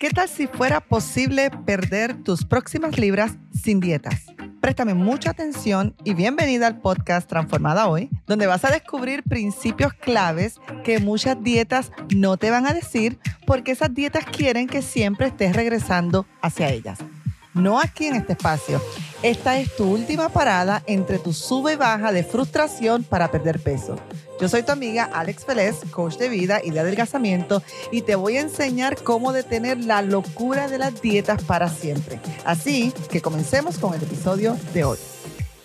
¿Qué tal si fuera posible perder tus próximas libras sin dietas? Préstame mucha atención y bienvenida al podcast Transformada Hoy, donde vas a descubrir principios claves que muchas dietas no te van a decir porque esas dietas quieren que siempre estés regresando hacia ellas. No aquí en este espacio. Esta es tu última parada entre tu sube y baja de frustración para perder peso. Yo soy tu amiga Alex Félez, coach de vida y de adelgazamiento, y te voy a enseñar cómo detener la locura de las dietas para siempre. Así que comencemos con el episodio de hoy.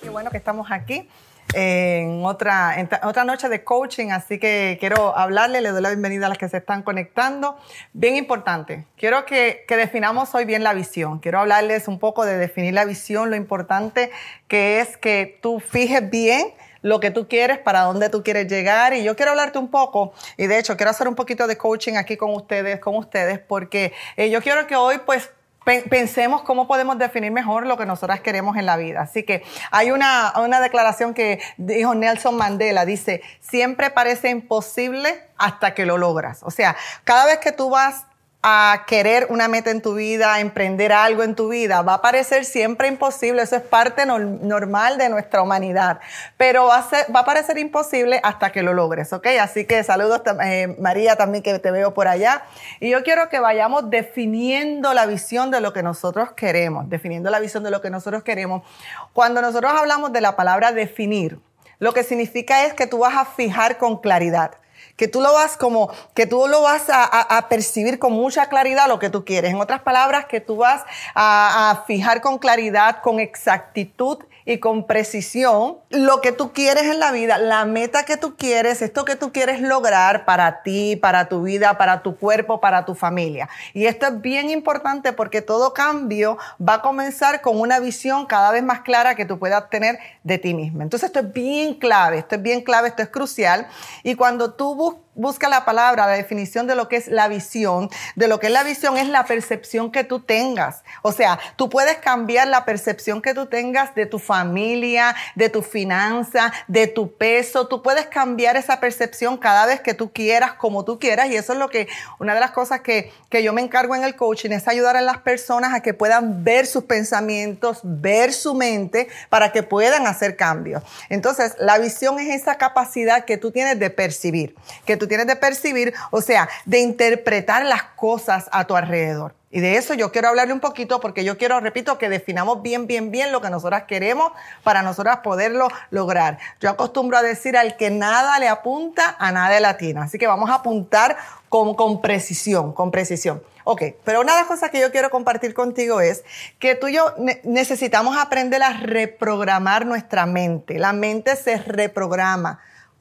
Qué bueno que estamos aquí en otra, otra noche de coaching, así que quiero hablarle, le doy la bienvenida a las que se están conectando. Bien importante, quiero que, que, definamos hoy bien la visión. Quiero hablarles un poco de definir la visión, lo importante que es que tú fijes bien lo que tú quieres, para dónde tú quieres llegar. Y yo quiero hablarte un poco, y de hecho quiero hacer un poquito de coaching aquí con ustedes, con ustedes, porque eh, yo quiero que hoy pues pensemos cómo podemos definir mejor lo que nosotras queremos en la vida. Así que hay una, una declaración que dijo Nelson Mandela, dice, siempre parece imposible hasta que lo logras. O sea, cada vez que tú vas a querer una meta en tu vida, a emprender algo en tu vida, va a parecer siempre imposible, eso es parte normal de nuestra humanidad, pero va a, va a parecer imposible hasta que lo logres, ¿ok? Así que saludos eh, María también que te veo por allá. Y yo quiero que vayamos definiendo la visión de lo que nosotros queremos, definiendo la visión de lo que nosotros queremos. Cuando nosotros hablamos de la palabra definir, lo que significa es que tú vas a fijar con claridad que tú lo vas como, que tú lo vas a, percibir con mucha claridad lo que tú quieres. En otras palabras, que tú vas a, fijar con claridad, con exactitud y con precisión lo que tú quieres en la vida, la meta que tú quieres, esto que tú quieres lograr para ti, para tu vida, para tu cuerpo, para tu familia. Y esto es bien importante porque todo cambio va a comenzar con una visión cada vez más clara que tú puedas tener de ti misma. Entonces esto es bien clave, esto es bien clave, esto es crucial. Y cuando tú busca la palabra, la definición de lo que es la visión. De lo que es la visión es la percepción que tú tengas. O sea, tú puedes cambiar la percepción que tú tengas de tu familia, de tu finanza, de tu peso. Tú puedes cambiar esa percepción cada vez que tú quieras, como tú quieras. Y eso es lo que, una de las cosas que, que yo me encargo en el coaching es ayudar a las personas a que puedan ver sus pensamientos, ver su mente para que puedan hacer cambios. Entonces, la visión es esa capacidad que tú tienes de percibir que tú tienes de percibir, o sea, de interpretar las cosas a tu alrededor. Y de eso yo quiero hablarle un poquito porque yo quiero, repito, que definamos bien, bien, bien lo que nosotras queremos para nosotras poderlo lograr. Yo acostumbro a decir al que nada le apunta, a nada le latina. Así que vamos a apuntar con, con precisión, con precisión. Ok, pero una de las cosas que yo quiero compartir contigo es que tú y yo necesitamos aprender a reprogramar nuestra mente. La mente se reprograma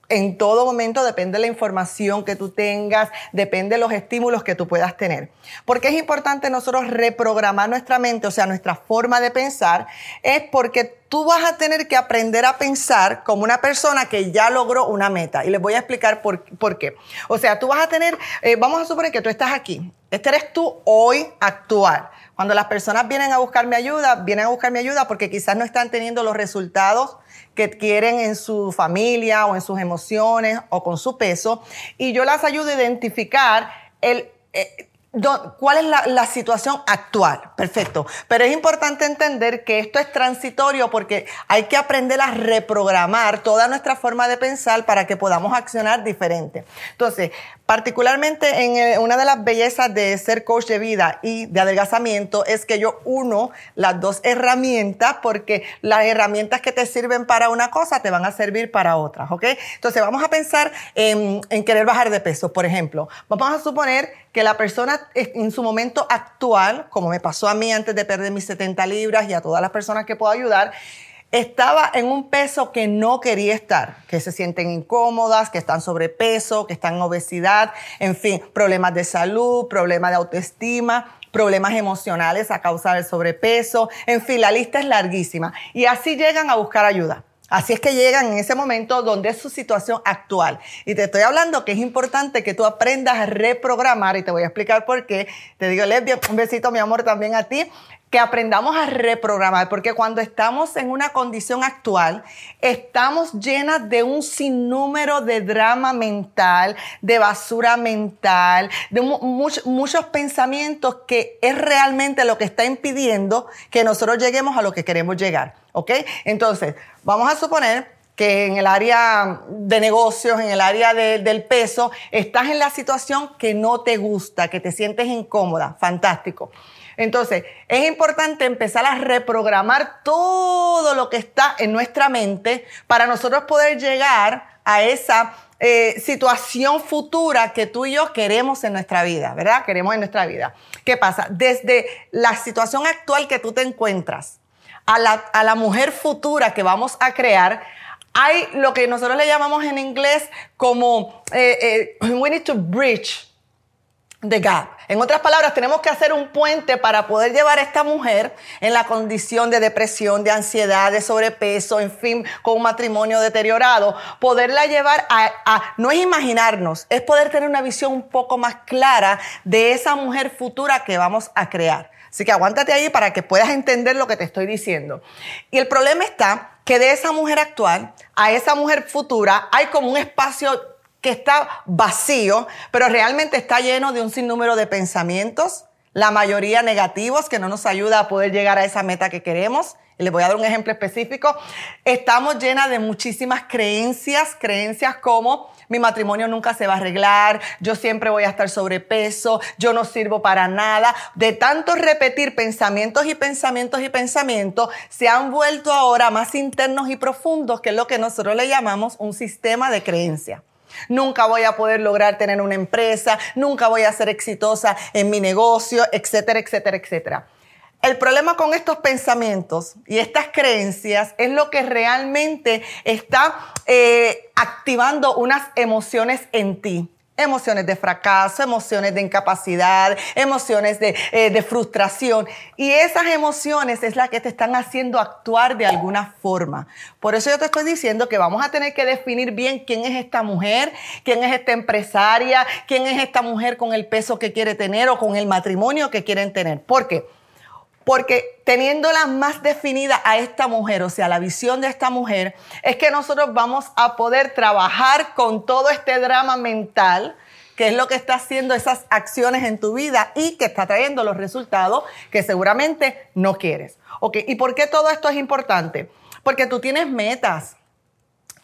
en todo momento depende de la información que tú tengas, depende de los estímulos que tú puedas tener. Porque es importante nosotros reprogramar nuestra mente, o sea, nuestra forma de pensar, es porque tú vas a tener que aprender a pensar como una persona que ya logró una meta. Y les voy a explicar por, qué. O sea, tú vas a tener, eh, vamos a suponer que tú estás aquí. Este eres tú hoy actual. Cuando las personas vienen a buscarme ayuda, vienen a buscarme ayuda porque quizás no están teniendo los resultados que quieren en su familia o en sus emociones o con su peso. Y yo las ayudo a identificar el... Eh, ¿Cuál es la, situación actual? Perfecto. Pero es importante entender que esto es transitorio porque hay que aprender a reprogramar toda nuestra forma de pensar para que podamos accionar diferente. Entonces, particularmente en eh, una de las bellezas de ser coach de vida y de adelgazamiento es que yo uno las dos herramientas porque las herramientas que te sirven para una cosa te van a servir para otras, ¿ok? Entonces, vamos a pensar en, en querer bajar de peso, por ejemplo. Vamos a suponer que la persona en su momento actual, como me pasó a mí antes de perder mis 70 libras y a todas las personas que puedo ayudar, estaba en un peso que no quería estar, que se sienten incómodas, que están sobrepeso, que están en obesidad, en fin, problemas de salud, problemas de autoestima, problemas emocionales a causa del sobrepeso, en fin, la lista es larguísima. Y así llegan a buscar ayuda. Así es que llegan en ese momento donde es su situación actual. Y te estoy hablando que es importante que tú aprendas a reprogramar y te voy a explicar por qué. Te digo, Lesbia, un besito, mi amor, también a ti que aprendamos a reprogramar, porque cuando estamos en una condición actual, estamos llenas de un sinnúmero de drama mental, de basura mental, de muchos pensamientos que es realmente lo que está impidiendo que nosotros lleguemos a lo que queremos llegar. ¿Ok? Entonces, vamos a suponer que en el área de negocios, en el área del peso, estás en la situación que no te gusta, que te sientes incómoda. Fantástico. Entonces, es importante empezar a reprogramar todo lo que está en nuestra mente para nosotros poder llegar a esa eh, situación futura que tú y yo queremos en nuestra vida, ¿verdad? Queremos en nuestra vida. ¿Qué pasa? Desde la situación actual que tú te encuentras a la, mujer futura que vamos a crear, hay lo que nosotros le llamamos en inglés como eh, eh, we need to bridge the gap. En otras palabras, tenemos que hacer un puente para poder llevar a esta mujer en la condición de depresión, de ansiedad, de sobrepeso, en fin, con un matrimonio deteriorado, poderla llevar a, no es imaginarnos, es poder tener una visión un poco más clara de esa mujer futura que vamos a crear. Así que aguántate ahí para que puedas entender lo que te estoy diciendo. Y el problema está que de esa mujer actual a esa mujer futura hay como un espacio que está vacío, pero realmente está lleno de un sinnúmero de pensamientos, la mayoría negativos, que no nos ayuda a poder llegar a esa meta que queremos. les voy a dar un ejemplo específico. Estamos llenas de muchísimas creencias, creencias como mi matrimonio nunca se va a arreglar, yo siempre voy a estar sobrepeso, yo no sirvo para nada. De tanto repetir pensamientos y pensamientos y pensamientos, se han vuelto ahora más internos y profundos, que es lo que nosotros le llamamos un sistema de creencia. Nunca voy a poder lograr tener una empresa, nunca voy a ser exitosa en mi negocio, etcétera, etcétera, etcétera. El problema con estos pensamientos y estas creencias es lo que realmente está eh, activando unas emociones en ti emociones de fracaso, emociones de incapacidad, emociones eh, de, frustración. Y esas emociones es la que te están haciendo actuar de alguna forma. Por eso yo te estoy diciendo que vamos a tener que definir bien quién es esta mujer, quién es esta empresaria, quién es esta mujer con el peso que quiere tener o con el matrimonio que quieren tener. ¿Por qué? Porque teniéndola más definida a esta mujer, o sea, la visión de esta mujer, es que nosotros vamos a poder trabajar con todo este drama mental, que es lo que está haciendo esas acciones en tu vida y que está trayendo los resultados que seguramente no quieres. Ok, ¿y por qué todo esto es importante? Porque tú tienes metas.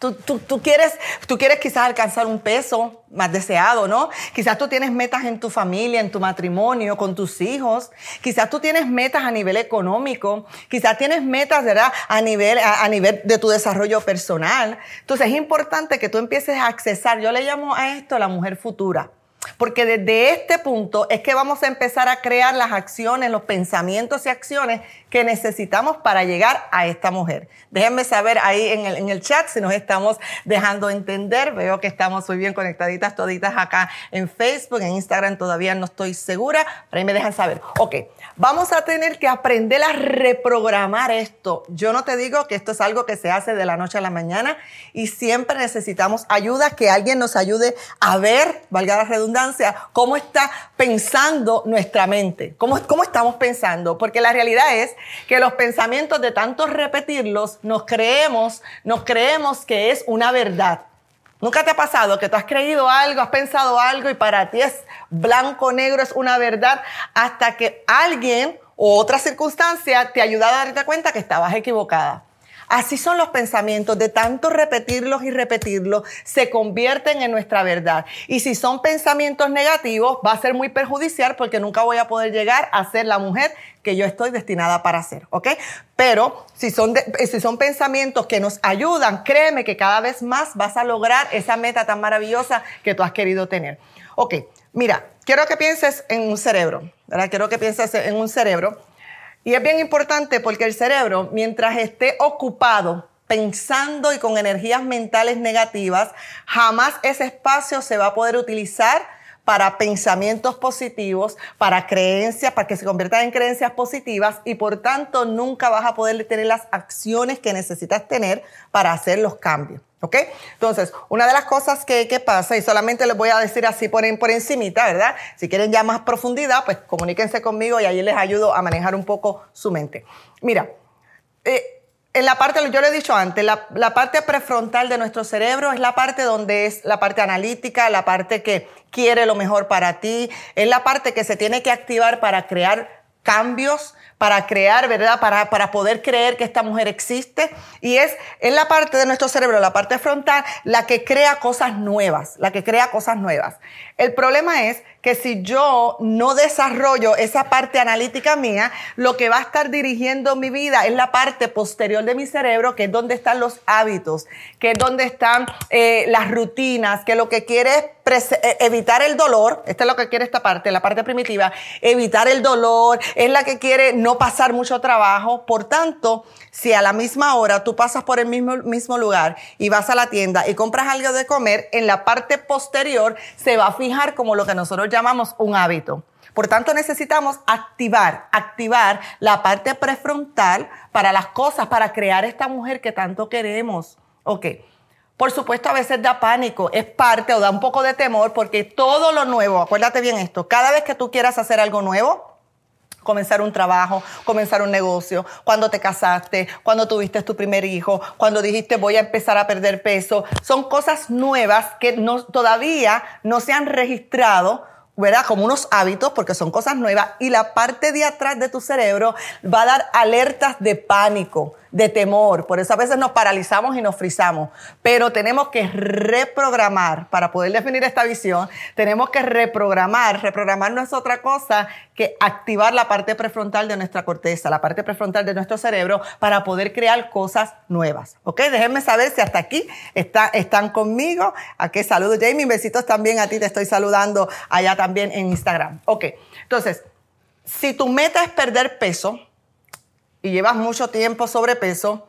Tú, quieres, tú quieres quizás alcanzar un peso más deseado, ¿no? Quizás tú tienes metas en tu familia, en tu matrimonio, con tus hijos. Quizás tú tienes metas a nivel económico. Quizás tienes metas, ¿verdad? A nivel, a, nivel de tu desarrollo personal. Entonces es importante que tú empieces a accesar. Yo le llamo a esto la mujer futura. Porque desde este punto es que vamos a empezar a crear las acciones, los pensamientos y acciones que necesitamos para llegar a esta mujer. Déjenme saber ahí en el, en el chat si nos estamos dejando entender. Veo que estamos muy bien conectaditas toditas acá en Facebook, en Instagram todavía no estoy segura, pero ahí me dejan saber. Ok, vamos a tener que aprender a reprogramar esto. Yo no te digo que esto es algo que se hace de la noche a la mañana y siempre necesitamos ayuda, que alguien nos ayude a ver, valga la redundancia, cómo está pensando nuestra mente, cómo, cómo estamos pensando, porque la realidad es que los pensamientos de tanto repetirlos nos creemos, nos creemos que es una verdad. ¿Nunca te ha pasado que tú has creído algo, has pensado algo y para ti es blanco, negro, es una verdad, hasta que alguien o otra circunstancia te ayuda a darte cuenta que estabas equivocada? Así son los pensamientos, de tanto repetirlos y repetirlos, se convierten en nuestra verdad. Y si son pensamientos negativos, va a ser muy perjudicial porque nunca voy a poder llegar a ser la mujer que yo estoy destinada para ser, ¿ok? Pero si son, si son pensamientos que nos ayudan, créeme que cada vez más vas a lograr esa meta tan maravillosa que tú has querido tener. Ok, mira, quiero que pienses en un cerebro, ¿verdad? Quiero que pienses en un cerebro y es bien importante porque el cerebro, mientras esté ocupado pensando y con energías mentales negativas, jamás ese espacio se va a poder utilizar para pensamientos positivos, para creencias, para que se conviertan en creencias positivas y por tanto nunca vas a poder tener las acciones que necesitas tener para hacer los cambios. ¿Ok? Entonces, una de las cosas que, pasa, y solamente les voy a decir así por, por encimita, ¿verdad? Si quieren ya más profundidad, pues comuníquense conmigo y ahí les ayudo a manejar un poco su mente. Mira, eh, en la parte, yo le he dicho antes, la, la, parte prefrontal de nuestro cerebro es la parte donde es la parte analítica, la parte que quiere lo mejor para ti, es la parte que se tiene que activar para crear cambios, para crear, ¿verdad? Para, para poder creer que esta mujer existe. Y es en la parte de nuestro cerebro, la parte frontal, la que crea cosas nuevas, la que crea cosas nuevas. El problema es que si yo no desarrollo esa parte analítica mía, lo que va a estar dirigiendo mi vida es la parte posterior de mi cerebro, que es donde están los hábitos, que es donde están eh, las rutinas, que lo que quiere es eh, evitar el dolor, esta es lo que quiere esta parte, la parte primitiva, evitar el dolor, es la que quiere no pasar mucho trabajo, por tanto, si a la misma hora tú pasas por el mismo, mismo lugar y vas a la tienda y compras algo de comer, en la parte posterior se va a fijar como lo que nosotros llamamos un hábito. Por tanto, necesitamos activar, activar la parte prefrontal para las cosas, para crear esta mujer que tanto queremos. Ok. Por supuesto, a veces da pánico, es parte o da un poco de temor porque todo lo nuevo, acuérdate bien esto, cada vez que tú quieras hacer algo nuevo, comenzar un trabajo, comenzar un negocio, cuando te casaste, cuando tuviste tu primer hijo, cuando dijiste voy a empezar a perder peso. Son cosas nuevas que no, todavía no se han registrado ¿verdad? Como unos hábitos, porque son cosas nuevas, y la parte de atrás de tu cerebro va a dar alertas de pánico, de temor. Por eso a veces nos paralizamos y nos frizamos. Pero tenemos que reprogramar, para poder definir esta visión, tenemos que reprogramar. Reprogramar no es otra cosa que activar la parte prefrontal de nuestra corteza, la parte prefrontal de nuestro cerebro, para poder crear cosas nuevas. ¿Ok? Déjenme saber si hasta aquí está, están conmigo. ¿A qué saludo, Jamie? Besitos también a ti, te estoy saludando allá también en Instagram. Ok, entonces, si tu meta es perder peso, y llevas mucho tiempo sobrepeso,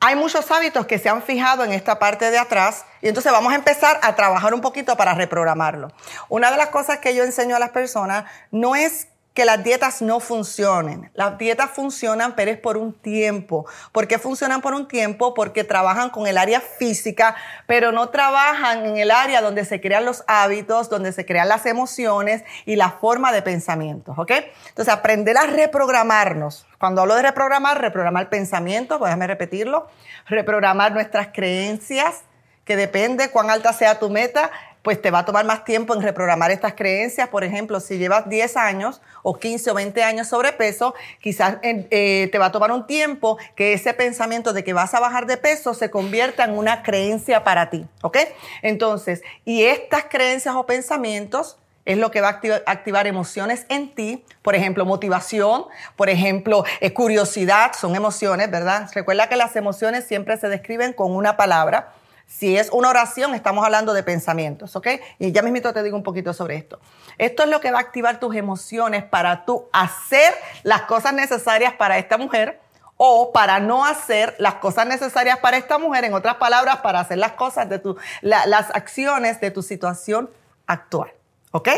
hay muchos hábitos que se han fijado en esta parte de atrás y entonces vamos a empezar a trabajar un poquito para reprogramarlo. Una de las cosas que yo enseño a las personas no es que las dietas no funcionen. Las dietas funcionan, pero es por un tiempo. ¿Por qué funcionan por un tiempo? Porque trabajan con el área física, pero no trabajan en el área donde se crean los hábitos, donde se crean las emociones y la forma de pensamiento. ¿ok? Entonces, aprender a reprogramarnos. Cuando hablo de reprogramar, reprogramar pensamientos, pues déjame repetirlo, reprogramar nuestras creencias, que depende cuán alta sea tu meta, pues te va a tomar más tiempo en reprogramar estas creencias. Por ejemplo, si llevas 10 años o 15 o 20 años sobrepeso, quizás eh, te va a tomar un tiempo que ese pensamiento de que vas a bajar de peso se convierta en una creencia para ti, ¿ok? Entonces, y estas creencias o pensamientos es lo que va a activar, emociones en ti, por ejemplo, motivación, por ejemplo, eh, curiosidad, son emociones, ¿verdad? Recuerda que las emociones siempre se describen con una palabra. Si es una oración, estamos hablando de pensamientos, ¿ok? Y ya mismito te digo un poquito sobre esto. Esto es lo que va a activar tus emociones para tú hacer las cosas necesarias para esta mujer o para no hacer las cosas necesarias para esta mujer, en otras palabras, para hacer las cosas de tu, las acciones de tu situación actual, ¿ok?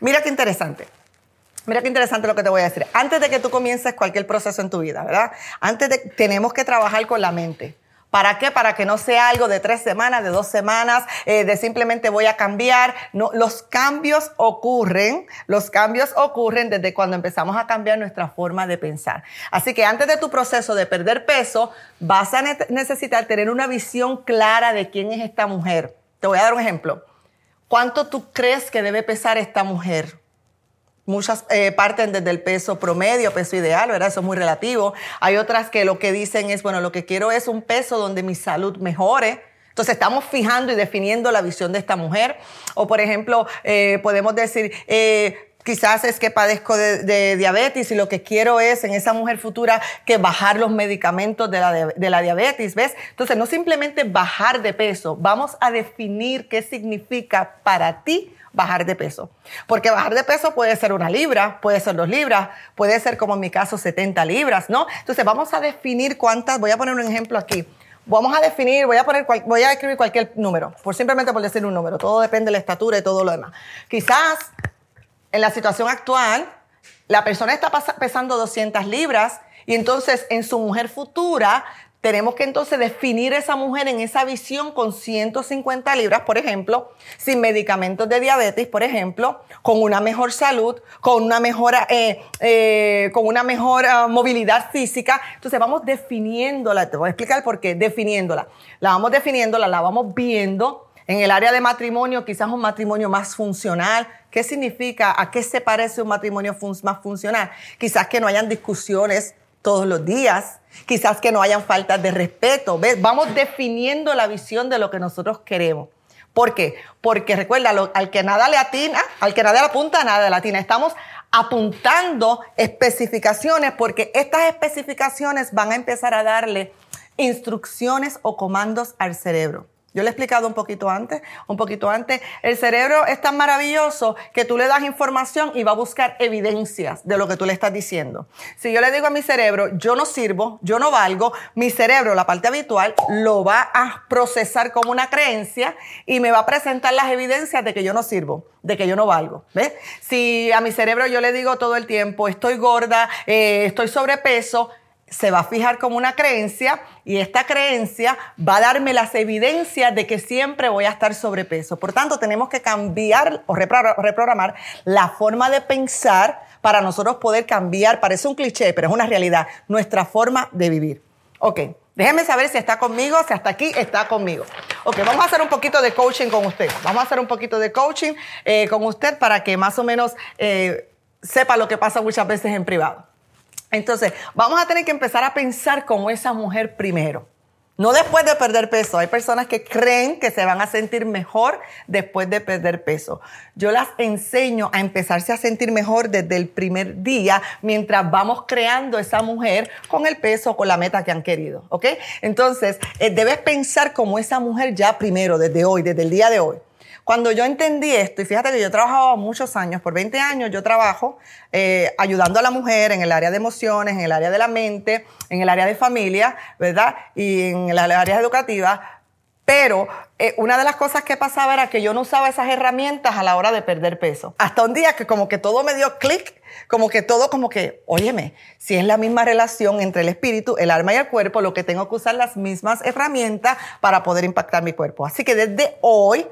Mira qué interesante. Mira qué interesante lo que te voy a decir. Antes de que tú comiences cualquier proceso en tu vida, ¿verdad? Antes de, tenemos que trabajar con la mente. ¿Para qué? Para que no sea algo de tres semanas, de dos semanas, eh, de simplemente voy a cambiar. No, los cambios ocurren, los cambios ocurren desde cuando empezamos a cambiar nuestra forma de pensar. Así que antes de tu proceso de perder peso, vas a necesitar tener una visión clara de quién es esta mujer. Te voy a dar un ejemplo. ¿Cuánto tú crees que debe pesar esta mujer? Muchas eh, parten desde el peso promedio, peso ideal, ¿verdad? Eso es muy relativo. Hay otras que lo que dicen es, bueno, lo que quiero es un peso donde mi salud mejore. Entonces estamos fijando y definiendo la visión de esta mujer. O por ejemplo, eh, podemos decir, eh, quizás es que padezco de, diabetes y lo que quiero es en esa mujer futura que bajar los medicamentos de la, de la, diabetes, ¿ves? Entonces no simplemente bajar de peso, vamos a definir qué significa para ti bajar de peso. Porque bajar de peso puede ser una libra, puede ser dos libras, puede ser como en mi caso 70 libras, ¿no? Entonces vamos a definir cuántas, voy a poner un ejemplo aquí. vamos a definir, voy a poner, voy a escribir cualquier número, por simplemente por decir un número. Todo depende de la estatura y todo lo demás. Quizás en la situación actual, la persona está pesando 200 libras y entonces en su mujer futura tenemos que entonces definir esa mujer en esa visión con 150 libras, por ejemplo, sin medicamentos de diabetes, por ejemplo, con una mejor salud, con una mejor, eh, eh, con una mejor ah, movilidad física. Entonces vamos definiéndola, te voy a explicar por qué, definiéndola. La vamos definiéndola, la vamos viendo. En el área de matrimonio, quizás un matrimonio más funcional. ¿Qué significa? ¿A qué se parece un matrimonio más funcional? Quizás que no hayan discusiones todos los días, quizás que no hayan faltas de respeto. ¿Ves? Vamos definiendo la visión de lo que nosotros queremos. ¿Por qué? Porque recuerda, al que nada le atina, al que nada le apunta, nada le atina. Estamos apuntando especificaciones porque estas especificaciones van a empezar a darle instrucciones o comandos al cerebro. Yo le he explicado un poquito antes, un poquito antes. El cerebro es tan maravilloso que tú le das información y va a buscar evidencias de lo que tú le estás diciendo. Si yo le digo a mi cerebro, yo no sirvo, yo no valgo, mi cerebro, la parte habitual, lo va a procesar como una creencia y me va a presentar las evidencias de que yo no sirvo, de que yo no valgo. ¿Ves? Si a mi cerebro yo le digo todo el tiempo, estoy gorda, eh, estoy sobrepeso, se va a fijar como una creencia y esta creencia va a darme las evidencias de que siempre voy a estar sobrepeso. Por tanto, tenemos que cambiar o reprogramar la forma de pensar para nosotros poder cambiar, parece un cliché, pero es una realidad, nuestra forma de vivir. Ok, déjenme saber si está conmigo, si hasta aquí está conmigo. Ok, vamos a hacer un poquito de coaching con usted. Vamos a hacer un poquito de coaching eh, con usted para que más o menos eh, sepa lo que pasa muchas veces en privado. Entonces, vamos a tener que empezar a pensar como esa mujer primero. No después de perder peso. Hay personas que creen que se van a sentir mejor después de perder peso. Yo las enseño a empezarse a sentir mejor desde el primer día mientras vamos creando esa mujer con el peso, con la meta que han querido. ¿Ok? Entonces, eh, debes pensar como esa mujer ya primero, desde hoy, desde el día de hoy. Cuando yo entendí esto, y fíjate que yo he trabajado muchos años, por 20 años yo trabajo eh, ayudando a la mujer en el área de emociones, en el área de la mente, en el área de familia, ¿verdad? Y en las áreas educativas. Pero eh, una de las cosas que pasaba era que yo no usaba esas herramientas a la hora de perder peso. Hasta un día que como que todo me dio clic, como que todo como que, óyeme, si es la misma relación entre el espíritu, el alma y el cuerpo, lo que tengo que usar las mismas herramientas para poder impactar mi cuerpo. Así que desde hoy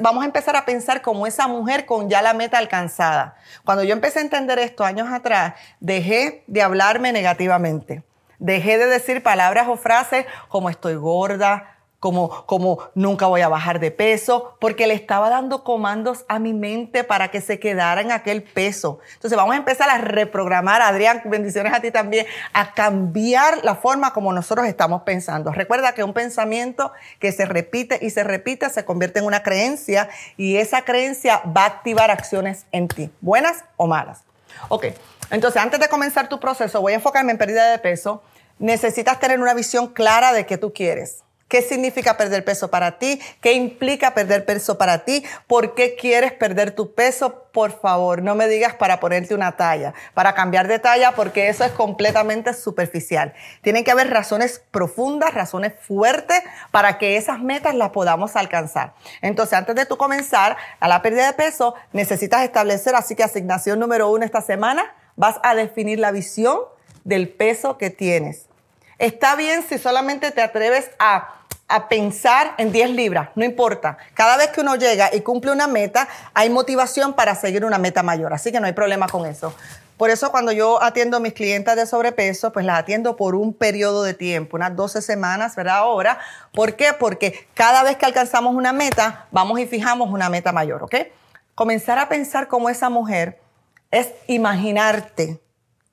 Vamos a empezar a pensar como esa mujer con ya la meta alcanzada. Cuando yo empecé a entender esto años atrás, dejé de hablarme negativamente. Dejé de decir palabras o frases como estoy gorda, como, como nunca voy a bajar de peso, porque le estaba dando comandos a mi mente para que se quedara en aquel peso. Entonces vamos a empezar a reprogramar, Adrián, bendiciones a ti también, a cambiar la forma como nosotros estamos pensando. Recuerda que un pensamiento que se repite y se repite se convierte en una creencia y esa creencia va a activar acciones en ti, buenas o malas. Ok, entonces antes de comenzar tu proceso, voy a enfocarme en pérdida de peso. Necesitas tener una visión clara de qué tú quieres. ¿Qué significa perder peso para ti? ¿Qué implica perder peso para ti? ¿Por qué quieres perder tu peso? Por favor, no me digas para ponerte una talla, para cambiar de talla, porque eso es completamente superficial. Tienen que haber razones profundas, razones fuertes para que esas metas las podamos alcanzar. Entonces, antes de tú comenzar a la pérdida de peso, necesitas establecer, así que asignación número uno esta semana, vas a definir la visión del peso que tienes. Está bien si solamente te atreves a a pensar en 10 libras, no importa. Cada vez que uno llega y cumple una meta, hay motivación para seguir una meta mayor, así que no hay problema con eso. Por eso cuando yo atiendo a mis clientes de sobrepeso, pues las atiendo por un periodo de tiempo, unas 12 semanas, ¿verdad? Ahora, ¿por qué? Porque cada vez que alcanzamos una meta, vamos y fijamos una meta mayor, ¿ok? Comenzar a pensar como esa mujer es imaginarte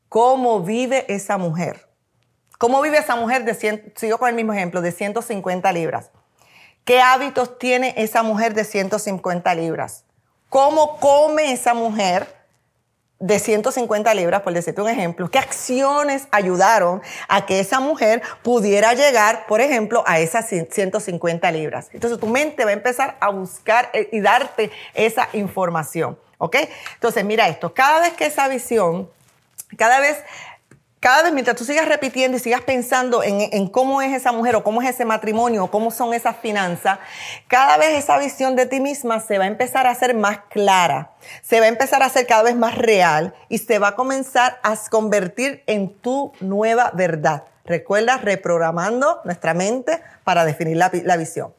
cómo vive esa mujer. ¿Cómo vive esa mujer de 100, sigo con el mismo ejemplo, de 150 libras? ¿Qué hábitos tiene esa mujer de 150 libras? ¿Cómo come esa mujer de 150 libras, por decirte un ejemplo? ¿Qué acciones ayudaron a que esa mujer pudiera llegar, por ejemplo, a esas 150 libras? Entonces tu mente va a empezar a buscar eh, y darte esa información. ¿Ok? Entonces mira esto, cada vez que esa visión, cada vez cada vez mientras tú sigas repitiendo y sigas pensando en, cómo es esa mujer o cómo es ese matrimonio o cómo son esas finanzas, cada vez esa visión de ti misma se va a empezar a hacer más clara, se va a empezar a hacer cada vez más real y se va a comenzar a convertir en tu nueva verdad. Recuerda, reprogramando nuestra mente para definir la, visión.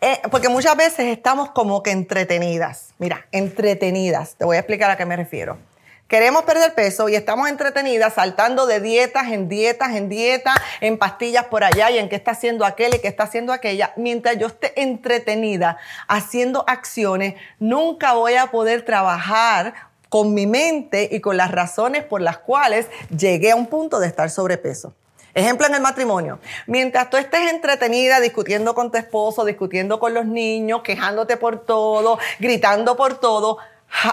Eh, porque muchas veces estamos como que entretenidas. Mira, entretenidas. Te voy a explicar a qué me refiero. Queremos perder peso y estamos entretenidas saltando de dietas en dietas, en dietas, en pastillas por allá y en qué está haciendo aquel y qué está haciendo aquella. Mientras yo esté entretenida haciendo acciones, nunca voy a poder trabajar con mi mente y con las razones por las cuales llegué a un punto de estar sobrepeso. Ejemplo en el matrimonio. Mientras tú estés entretenida discutiendo con tu esposo, discutiendo con los niños, quejándote por todo, gritando por todo,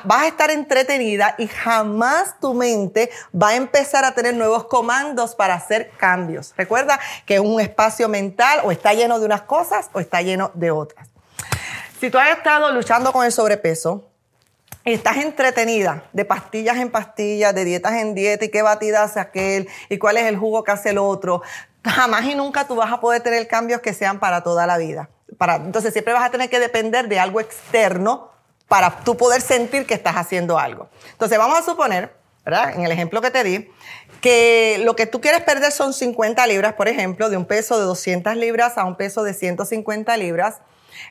vas a estar entretenida y jamás tu mente va a empezar a tener nuevos comandos para hacer cambios. Recuerda que un espacio mental o está lleno de unas cosas o está lleno de otras. Si tú has estado luchando con el sobrepeso, estás entretenida de pastillas en pastillas, de dietas en dieta y qué batida hace aquel y cuál es el jugo que hace el otro, jamás y nunca tú vas a poder tener cambios que sean para toda la vida. Para, entonces siempre vas a tener que depender de algo externo para tú poder sentir que estás haciendo algo. Entonces vamos a suponer, ¿verdad? En el ejemplo que te di, que lo que tú quieres perder son 50 libras, por ejemplo, de un peso de 200 libras a un peso de 150 libras.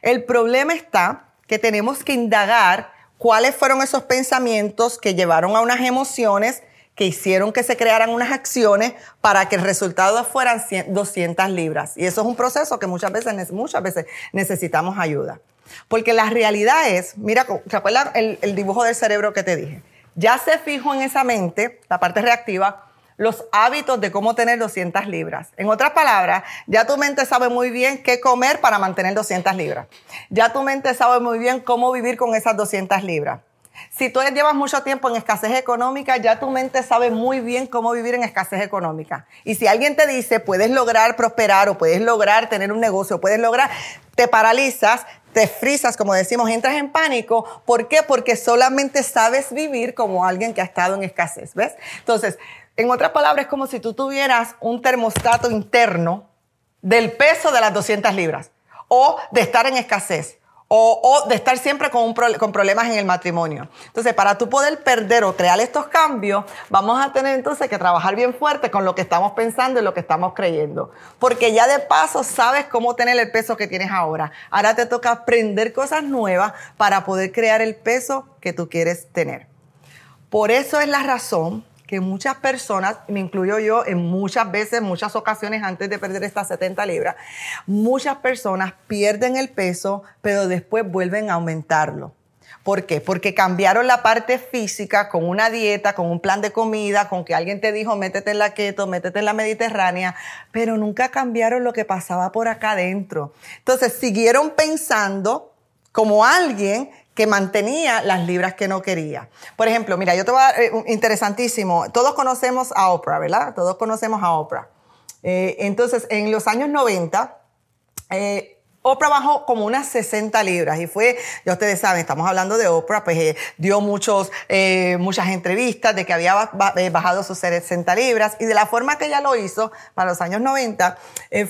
El problema está que tenemos que indagar cuáles fueron esos pensamientos que llevaron a unas emociones que hicieron que se crearan unas acciones para que el resultado fueran 200 libras. Y eso es un proceso que muchas veces, muchas veces necesitamos ayuda. Porque la realidad es, mira, ¿te acuerdas el, el dibujo del cerebro que te dije? Ya se fijó en esa mente, la parte reactiva, los hábitos de cómo tener 200 libras. En otras palabras, ya tu mente sabe muy bien qué comer para mantener 200 libras. Ya tu mente sabe muy bien cómo vivir con esas 200 libras. Si tú llevas mucho tiempo en escasez económica, ya tu mente sabe muy bien cómo vivir en escasez económica. Y si alguien te dice, puedes lograr prosperar o puedes lograr tener un negocio, puedes lograr, te paralizas, te frisas, como decimos, entras en pánico. ¿Por qué? Porque solamente sabes vivir como alguien que ha estado en escasez, ¿ves? Entonces, en otras palabras, es como si tú tuvieras un termostato interno del peso de las 200 libras o de estar en escasez o, de estar siempre con, con problemas en el matrimonio. Entonces, para tú poder perder o crear estos cambios, vamos a tener entonces que trabajar bien fuerte con lo que estamos pensando y lo que estamos creyendo. Porque ya de paso sabes cómo tener el peso que tienes ahora. Ahora te toca aprender cosas nuevas para poder crear el peso que tú quieres tener. Por eso es la razón que muchas personas, me incluyo yo en muchas veces, muchas ocasiones antes de perder estas 70 libras, muchas personas pierden el peso, pero después vuelven a aumentarlo. ¿Por qué? Porque cambiaron la parte física con una dieta, con un plan de comida, con que alguien te dijo métete en la keto, métete en la mediterránea, pero nunca cambiaron lo que pasaba por acá adentro. Entonces siguieron pensando como alguien que mantenía las libras que no quería. Por ejemplo, mira, yo te voy a dar, eh, interesantísimo, todos conocemos a Oprah, ¿verdad? Todos conocemos a Oprah. Eh, entonces, en los años 90, eh, Oprah bajó como unas 60 libras y fue, ya ustedes saben, estamos hablando de Oprah, pues dio muchos, muchas entrevistas de que había bajado sus 60 libras y de la forma que ella lo hizo para los años 90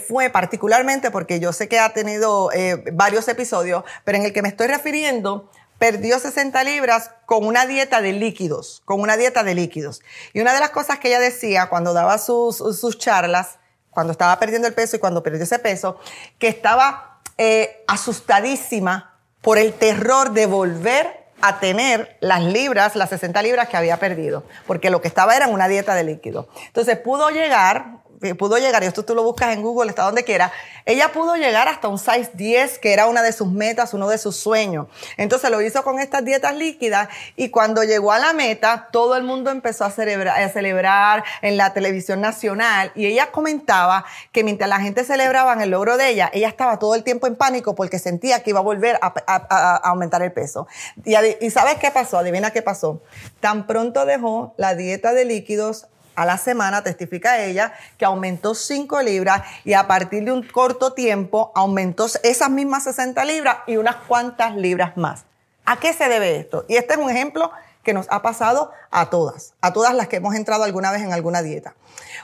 fue particularmente porque yo sé que ha tenido varios episodios, pero en el que me estoy refiriendo perdió 60 libras con una dieta de líquidos, con una dieta de líquidos. Y una de las cosas que ella decía cuando daba sus, sus charlas, cuando estaba perdiendo el peso y cuando perdió ese peso, que estaba eh, asustadísima por el terror de volver a tener las libras, las 60 libras que había perdido, porque lo que estaba era una dieta de líquido. Entonces pudo llegar pudo llegar, y esto tú lo buscas en Google, está donde quiera, ella pudo llegar hasta un size 10, que era una de sus metas, uno de sus sueños. Entonces lo hizo con estas dietas líquidas y cuando llegó a la meta, todo el mundo empezó a celebrar, a celebrar en la televisión nacional y ella comentaba que mientras la gente celebraba el logro de ella, ella estaba todo el tiempo en pánico porque sentía que iba a volver a, aumentar el peso. Y, y ¿sabes qué pasó? Adivina qué pasó. Tan pronto dejó la dieta de líquidos, a la semana, testifica ella, que aumentó 5 libras y a partir de un corto tiempo aumentó esas mismas 60 libras y unas cuantas libras más. ¿A qué se debe esto? Y este es un ejemplo que nos ha pasado a todas, a todas las que hemos entrado alguna vez en alguna dieta.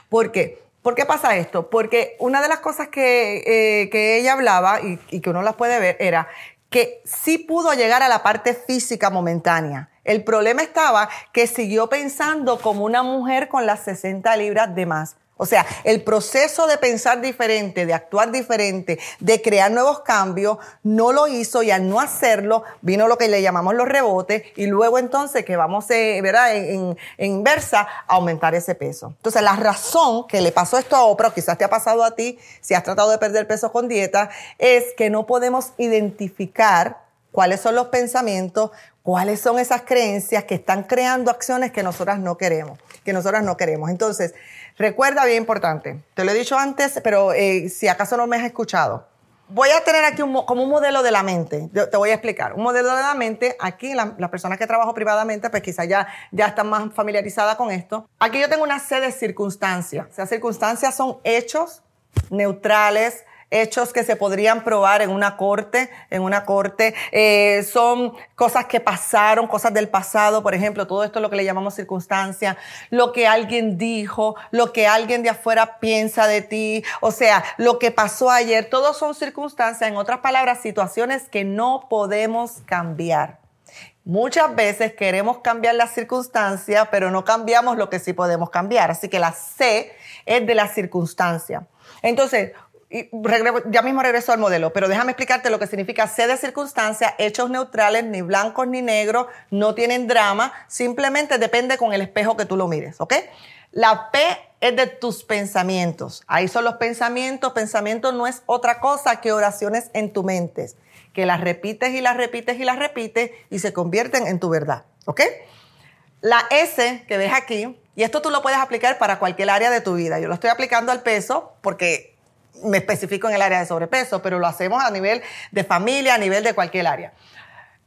¿Por qué? ¿Por qué pasa esto? Porque una de las cosas que, eh, ella hablaba y, y que uno las puede ver era que sí pudo llegar a la parte física momentánea. El problema estaba que siguió pensando como una mujer con las 60 libras de más. O sea, el proceso de pensar diferente, de actuar diferente, de crear nuevos cambios, no lo hizo y al no hacerlo vino lo que le llamamos los rebotes y luego entonces que vamos, eh, ¿verdad? En, inversa, a aumentar ese peso. Entonces, la razón que le pasó esto a Oprah, quizás te ha pasado a ti, si has tratado de perder peso con dieta, es que no podemos identificar cuáles son los pensamientos, cuáles son esas creencias que están creando acciones que nosotras no queremos, que nosotras no queremos. Entonces, recuerda bien importante, te lo he dicho antes, pero eh, si acaso no me has escuchado, voy a tener aquí como un modelo de la mente. Te voy a explicar. Un modelo de la mente, aquí las personas que trabajo privadamente, pues quizás ya, ya están más familiarizadas con esto. Aquí yo tengo una serie de circunstancias. Sea, circunstancias son hechos neutrales, hechos que se podrían probar en una corte, en una corte, eh, son cosas que pasaron, cosas del pasado, por ejemplo, todo esto es lo que le llamamos circunstancia, lo que alguien dijo, lo que alguien de afuera piensa de ti, o sea, lo que pasó ayer, todos son circunstancias, en otras palabras, situaciones que no podemos cambiar. Muchas veces queremos cambiar las circunstancias, pero no cambiamos lo que sí podemos cambiar. Así que la C es de la circunstancia. Entonces, ya mismo regreso al modelo, pero déjame explicarte lo que significa C de circunstancia, hechos neutrales, ni blancos ni negros, no tienen drama, simplemente depende con el espejo que tú lo mires, ¿ok? La P es de tus pensamientos. Ahí son los pensamientos. Pensamientos no es otra cosa que oraciones en tu mente, que las repites y las repites y las repites y se convierten en tu verdad, ¿ok? La S que ves aquí, y esto tú lo puedes aplicar para cualquier área de tu vida. Yo lo estoy aplicando al peso porque me especifico en el área de sobrepeso, pero lo hacemos a nivel de familia, a nivel de cualquier área.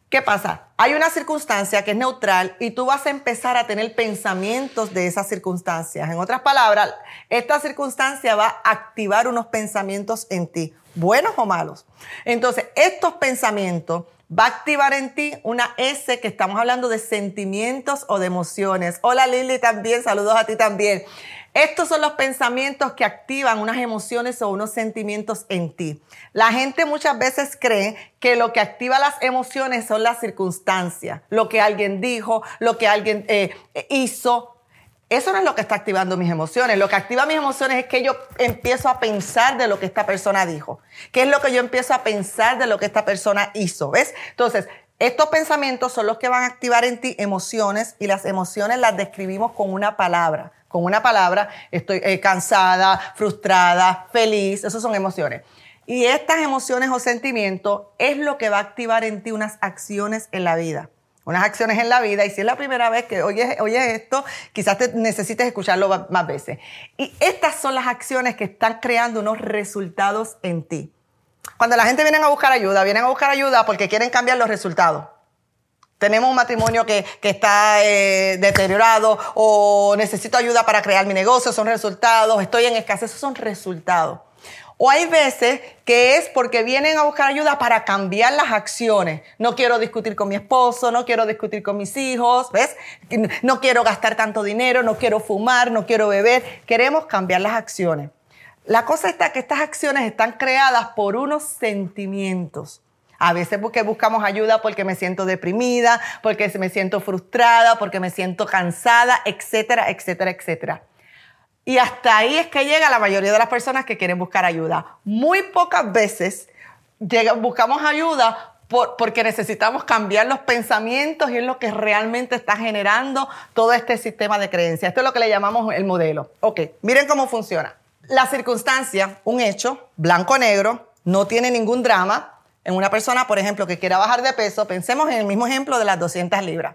¿Qué pasa? Hay una circunstancia que es neutral y tú vas a empezar a tener pensamientos de esas circunstancias. En otras palabras, esta circunstancia va a activar unos pensamientos en ti, buenos o malos. Entonces, estos pensamientos va a activar en ti una S que estamos hablando de sentimientos o de emociones. Hola Lili también, saludos a ti también. Estos son los pensamientos que activan unas emociones o unos sentimientos en ti. La gente muchas veces cree que lo que activa las emociones son las circunstancias, lo que alguien dijo, lo que alguien eh, hizo. Eso no es lo que está activando mis emociones. Lo que activa mis emociones es que yo empiezo a pensar de lo que esta persona dijo. ¿Qué es lo que yo empiezo a pensar de lo que esta persona hizo? ¿Ves? Entonces, estos pensamientos son los que van a activar en ti emociones y las emociones las describimos con una palabra con una palabra, estoy eh, cansada, frustrada, feliz, esas son emociones. Y estas emociones o sentimientos es lo que va a activar en ti unas acciones en la vida. Unas acciones en la vida, y si es la primera vez que oyes, oyes esto, quizás te necesites escucharlo más veces. Y estas son las acciones que están creando unos resultados en ti. Cuando la gente viene a buscar ayuda, vienen a buscar ayuda porque quieren cambiar los resultados. Tenemos un matrimonio que, está eh, deteriorado o necesito ayuda para crear mi negocio, son resultados, estoy en escasez, esos son resultados. O hay veces que es porque vienen a buscar ayuda para cambiar las acciones. No quiero discutir con mi esposo, no quiero discutir con mis hijos, ¿ves? No quiero gastar tanto dinero, no quiero fumar, no quiero beber. Queremos cambiar las acciones. La cosa está que estas acciones están creadas por unos sentimientos. A veces porque buscamos ayuda porque me siento deprimida, porque me siento frustrada, porque me siento cansada, etcétera, etcétera, etcétera. Y hasta ahí es que llega la mayoría de las personas que quieren buscar ayuda. Muy pocas veces buscamos ayuda porque necesitamos cambiar los pensamientos y es lo que realmente está generando todo este sistema de creencias. Esto es lo que le llamamos el modelo. Ok, miren cómo funciona. La circunstancia, un hecho, blanco-negro, no tiene ningún drama, en una persona, por ejemplo, que quiera bajar de peso, pensemos en el mismo ejemplo de las 200 libras.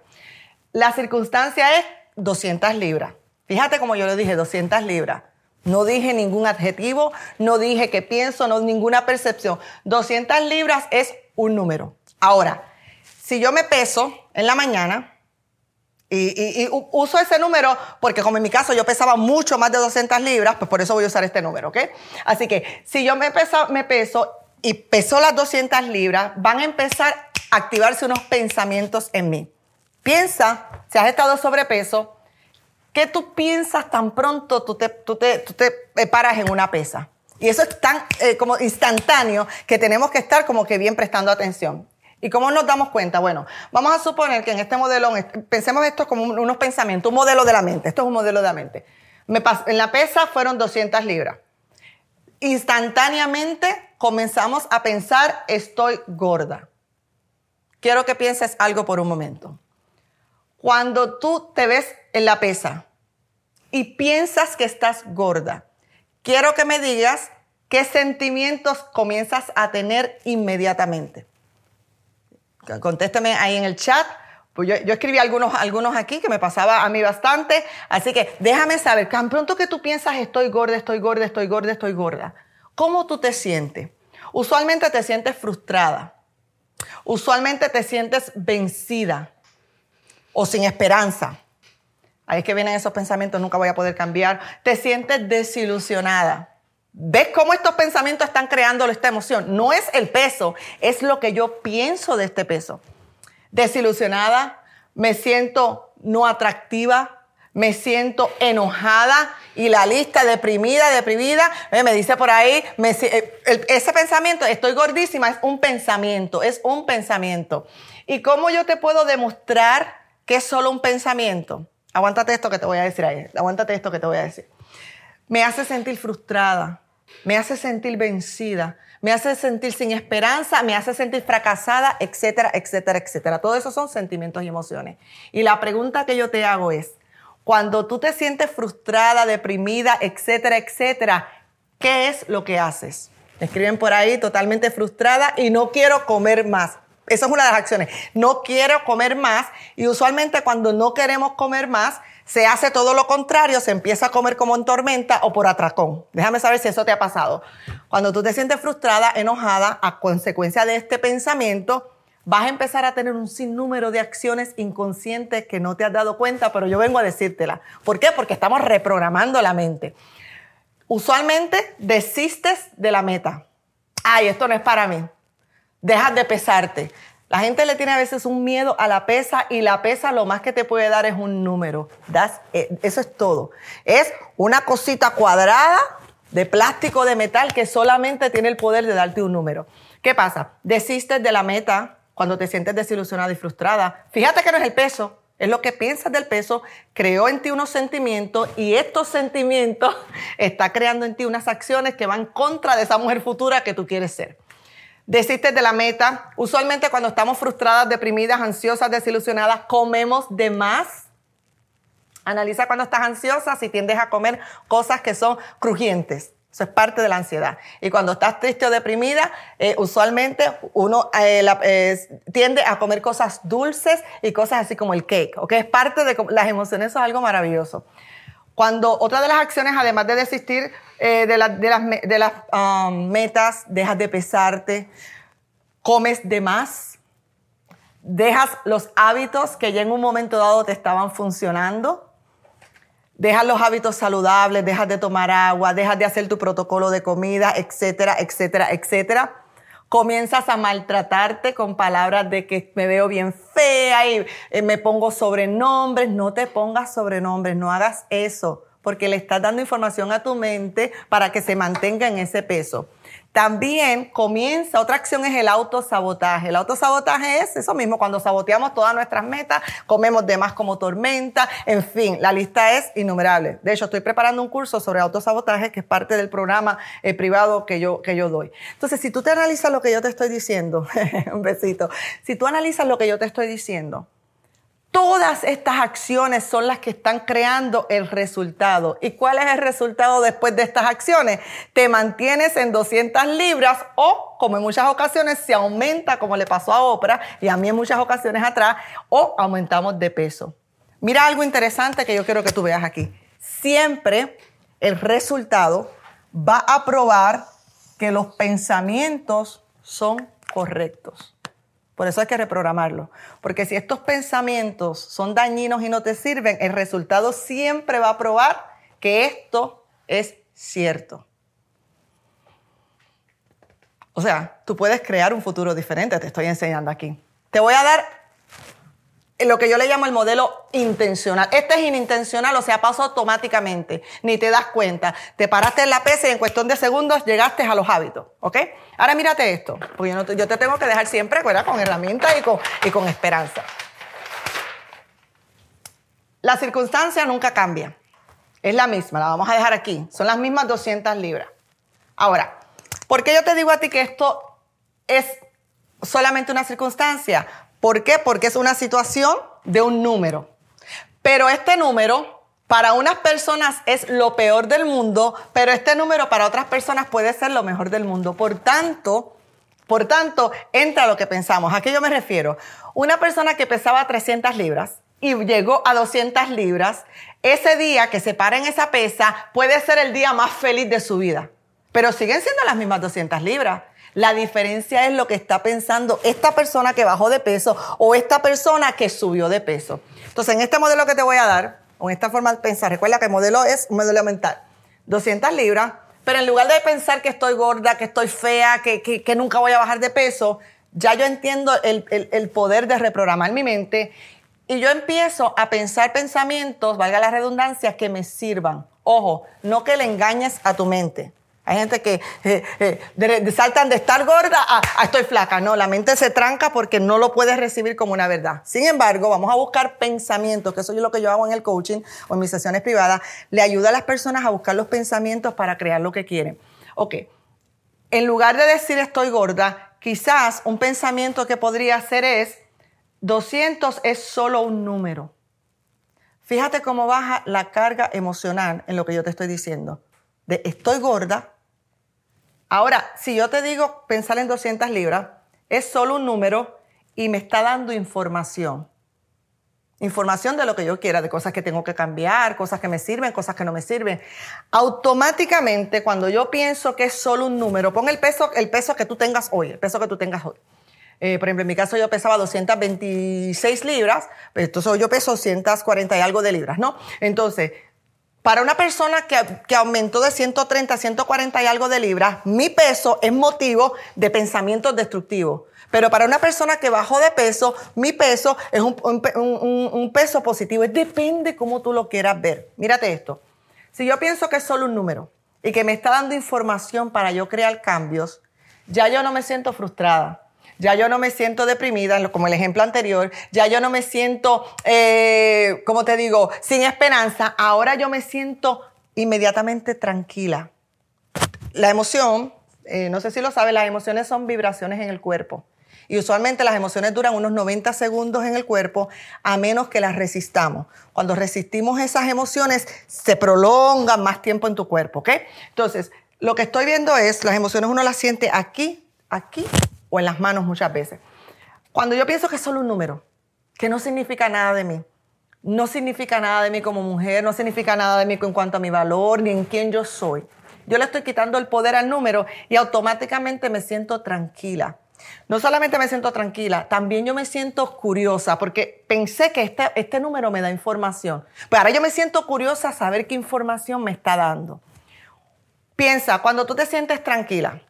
La circunstancia es 200 libras. Fíjate como yo le dije, 200 libras. No dije ningún adjetivo, no dije que pienso, no ninguna percepción. 200 libras es un número. Ahora, si yo me peso en la mañana y, uso ese número porque como en mi caso yo pesaba mucho más de 200 libras, pues por eso voy a usar este número, ¿ok? Así que si yo me, me peso y pesó las 200 libras, van a empezar a activarse unos pensamientos en mí. Piensa, si has estado sobrepeso, ¿qué tú piensas tan pronto tú te, tú te, paras en una pesa? Y eso es tan eh, como instantáneo que tenemos que estar como que bien prestando atención. ¿Y cómo nos damos cuenta? Bueno, vamos a suponer que en este modelo, pensemos esto como unos pensamientos, un modelo de la mente. Esto es un modelo de la mente. Me en la pesa fueron 200 libras. Instantáneamente comenzamos a pensar, estoy gorda. Quiero que pienses algo por un momento. Cuando tú te ves en la pesa y piensas que estás gorda, quiero que me digas qué sentimientos comienzas a tener inmediatamente. Contésteme ahí en el chat. Pues yo, escribí algunos, algunos aquí que me pasaba a mí bastante. Así que déjame saber, tan pronto que tú piensas estoy gorda, estoy gorda, estoy gorda, estoy gorda, ¿cómo tú te sientes? Usualmente te sientes frustrada. Usualmente te sientes vencida o sin esperanza. Ahí es que vienen esos pensamientos, nunca voy a poder cambiar. Te sientes desilusionada. ¿Ves cómo estos pensamientos están creando esta emoción? No es el peso, es lo que yo pienso de este peso. Desilusionada, me siento no atractiva, me siento enojada y la lista deprimida, deprimida, me dice por ahí, eh, ese pensamiento, estoy gordísima, es un pensamiento, es un pensamiento. ¿Y cómo yo te puedo demostrar que es solo un pensamiento? Aguántate esto que te voy a decir ahí, aguántate esto que te voy a decir me hace sentir frustrada, me hace sentir vencida, me hace sentir sin esperanza, me hace sentir fracasada, etcétera, etcétera, etcétera. Todo eso son sentimientos y emociones. Y la pregunta que yo te hago es, cuando tú te sientes frustrada, deprimida, etcétera, etcétera, ¿qué es lo que haces? escriben por ahí totalmente frustrada y no quiero comer más. Esa es una de las acciones. No quiero comer más y usualmente cuando no queremos comer más, se hace todo lo contrario, se empieza a comer como en tormenta o por atracón. Déjame saber si eso te ha pasado. Cuando tú te sientes frustrada, enojada, a consecuencia de este pensamiento, vas a empezar a tener un sinnúmero de acciones inconscientes que no te has dado cuenta, pero yo vengo a decírtela. ¿Por qué? Porque estamos reprogramando la mente. Usualmente desistes de la meta. Ay, esto no es para mí. Dejas de pesarte. La gente le tiene a veces un miedo a la pesa y la pesa lo más que te puede dar es un número. Eso es todo. Es una cosita cuadrada de plástico, de metal, que solamente tiene el poder de darte un número. ¿Qué pasa? Desistes de la meta cuando te sientes desilusionada y frustrada. Fíjate que no es el peso, es lo que piensas del peso, creó en ti unos sentimientos y estos sentimientos está creando en ti unas acciones que van contra de esa mujer futura que tú quieres ser desistes de la meta. Usualmente cuando estamos frustradas, deprimidas, ansiosas, desilusionadas, comemos de más. Analiza cuando estás ansiosa si tiendes a comer cosas que son crujientes. Eso es parte de la ansiedad. Y cuando estás triste o deprimida, eh, usualmente uno eh, tiende a comer cosas dulces y cosas así como el cake. ¿ok? Es parte de las emociones, eso es algo maravilloso. Cuando otra de las acciones, además de desistir eh, de, las, de, las um, metas, dejas de pesarte, comes de más, dejas los hábitos que ya en un momento dado te estaban funcionando, dejas los hábitos saludables, dejas de tomar agua, dejas de hacer tu protocolo de comida, etcétera, etcétera, etcétera comienzas a maltratarte con palabras de que me veo bien fea y eh, me pongo sobrenombres. No te pongas sobrenombres, no hagas eso, porque le estás dando información a tu mente para que se mantenga en ese peso. También comienza, otra acción es el autosabotaje. El autosabotaje es eso mismo, cuando saboteamos todas nuestras metas, comemos de más como tormenta, en fin, la lista es innumerable. De hecho, estoy preparando un curso sobre autosabotaje que es parte del programa eh, privado que yo, que yo doy. Entonces, si tú te analizas lo que yo te estoy diciendo, un besito, si tú analizas lo que yo te estoy diciendo, Todas estas acciones son las que están creando el resultado. ¿Y cuál es el resultado después de estas acciones? Te mantienes en 200 libras o, como en muchas ocasiones, se aumenta, como le pasó a Oprah y a mí en muchas ocasiones atrás, o aumentamos de peso. Mira algo interesante que yo quiero que tú veas aquí. Siempre el resultado va a probar que los pensamientos son correctos. Por eso hay que reprogramarlo. Porque si estos pensamientos son dañinos y no te sirven, el resultado siempre va a probar que esto es cierto. O sea, tú puedes crear un futuro diferente, te estoy enseñando aquí. Te voy a dar lo que yo le llamo el modelo intencional. Este es inintencional, o sea, pasa automáticamente, ni te das cuenta. Te paraste en la pesa y en cuestión de segundos llegaste a los hábitos, ¿ok? Ahora mírate esto, porque yo, te, tengo que dejar siempre con herramientas y con, y con esperanza. La circunstancia nunca cambia. Es la misma, la vamos a dejar aquí. Son las mismas 200 libras. Ahora, ¿por qué yo te digo a ti que esto es solamente una circunstancia? ¿Por qué? Porque es una situación de un número. Pero este número para unas personas es lo peor del mundo, pero este número para otras personas puede ser lo mejor del mundo. Por tanto, por tanto, entra lo que pensamos. ¿A qué yo me refiero? Una persona que pesaba 300 libras y llegó a 200 libras, ese día que se para en esa pesa puede ser el día más feliz de su vida. Pero siguen siendo las mismas 200 libras. La diferencia es lo que está pensando esta persona que bajó de peso o esta persona que subió de peso. Entonces, en este modelo que te voy a dar, o en esta forma de pensar, recuerda que el modelo es un modelo mental. 200 libras, pero en lugar de pensar que estoy gorda, que estoy fea, que, nunca voy a bajar de peso, ya yo entiendo el, el poder de reprogramar mi mente y yo empiezo a pensar pensamientos, valga la redundancia, que me sirvan. Ojo, no que le engañes a tu mente. Hay gente que eh, eh, saltan de estar gorda a, estoy flaca. No, la mente se tranca porque no lo puedes recibir como una verdad. Sin embargo, vamos a buscar pensamientos, que eso es lo que yo hago en el coaching o en mis sesiones privadas. Le ayuda a las personas a buscar los pensamientos para crear lo que quieren. Ok, en lugar de decir estoy gorda, quizás un pensamiento que podría ser es 200 es solo un número. Fíjate cómo baja la carga emocional en lo que yo te estoy diciendo estoy gorda. Ahora, si yo te digo pensar en 200 libras, es solo un número y me está dando información. Información de lo que yo quiera, de cosas que tengo que cambiar, cosas que me sirven, cosas que no me sirven. Automáticamente, cuando yo pienso que es solo un número, pon el peso, el peso que tú tengas hoy, el peso que tú tengas hoy. Eh, por ejemplo, en mi caso yo pesaba 226 libras, entonces yo peso 140 y algo de libras, ¿no? Entonces, para una persona que, aumentó de 130 a 140 y algo de libras, mi peso es motivo de pensamientos destructivos. Pero para una persona que bajó de peso, mi peso es un, peso positivo. Depende cómo tú lo quieras ver. Mírate esto. Si yo pienso que es solo un número y que me está dando información para yo crear cambios, ya yo no me siento frustrada ya yo no me siento deprimida, como el ejemplo anterior, ya yo no me siento, eh, como te digo, sin esperanza, ahora yo me siento inmediatamente tranquila. La emoción, eh, no sé si lo sabes, las emociones son vibraciones en el cuerpo. Y usualmente las emociones duran unos 90 segundos en el cuerpo a menos que las resistamos. Cuando resistimos esas emociones, se prolongan más tiempo en tu cuerpo, ¿ok? Entonces, lo que estoy viendo es, las emociones uno las siente aquí, aquí o en las manos muchas veces. Cuando yo pienso que es solo un número, que no significa nada de mí, no significa nada de mí como mujer, no significa nada de mí en cuanto a mi valor, ni en quién yo soy. Yo le estoy quitando el poder al número y automáticamente me siento tranquila. No solamente me siento tranquila, también yo me siento curiosa porque pensé que este, este número me da información. Pero ahora yo me siento curiosa saber qué información me está dando. Piensa, cuando tú te sientes tranquila,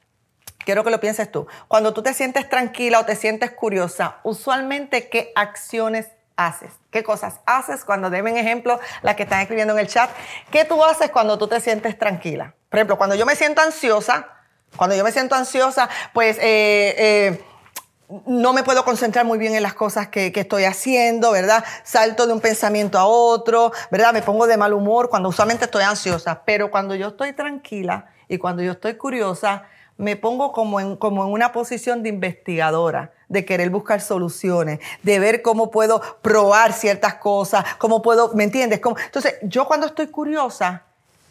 quiero que lo pienses tú. Cuando tú te sientes tranquila o te sientes curiosa, usualmente, ¿qué acciones haces? ¿Qué cosas haces cuando deben ejemplo las que están escribiendo en el chat? ¿Qué tú haces cuando tú te sientes tranquila? Por ejemplo, cuando yo me siento ansiosa, cuando yo me siento ansiosa, pues eh, eh, no me puedo concentrar muy bien en las cosas que, que, estoy haciendo, ¿verdad? Salto de un pensamiento a otro, ¿verdad? Me pongo de mal humor cuando usualmente estoy ansiosa, pero cuando yo estoy tranquila y cuando yo estoy curiosa, me pongo como en, como en una posición de investigadora, de querer buscar soluciones, de ver cómo puedo probar ciertas cosas, cómo puedo, ¿me entiendes? entonces, yo cuando estoy curiosa,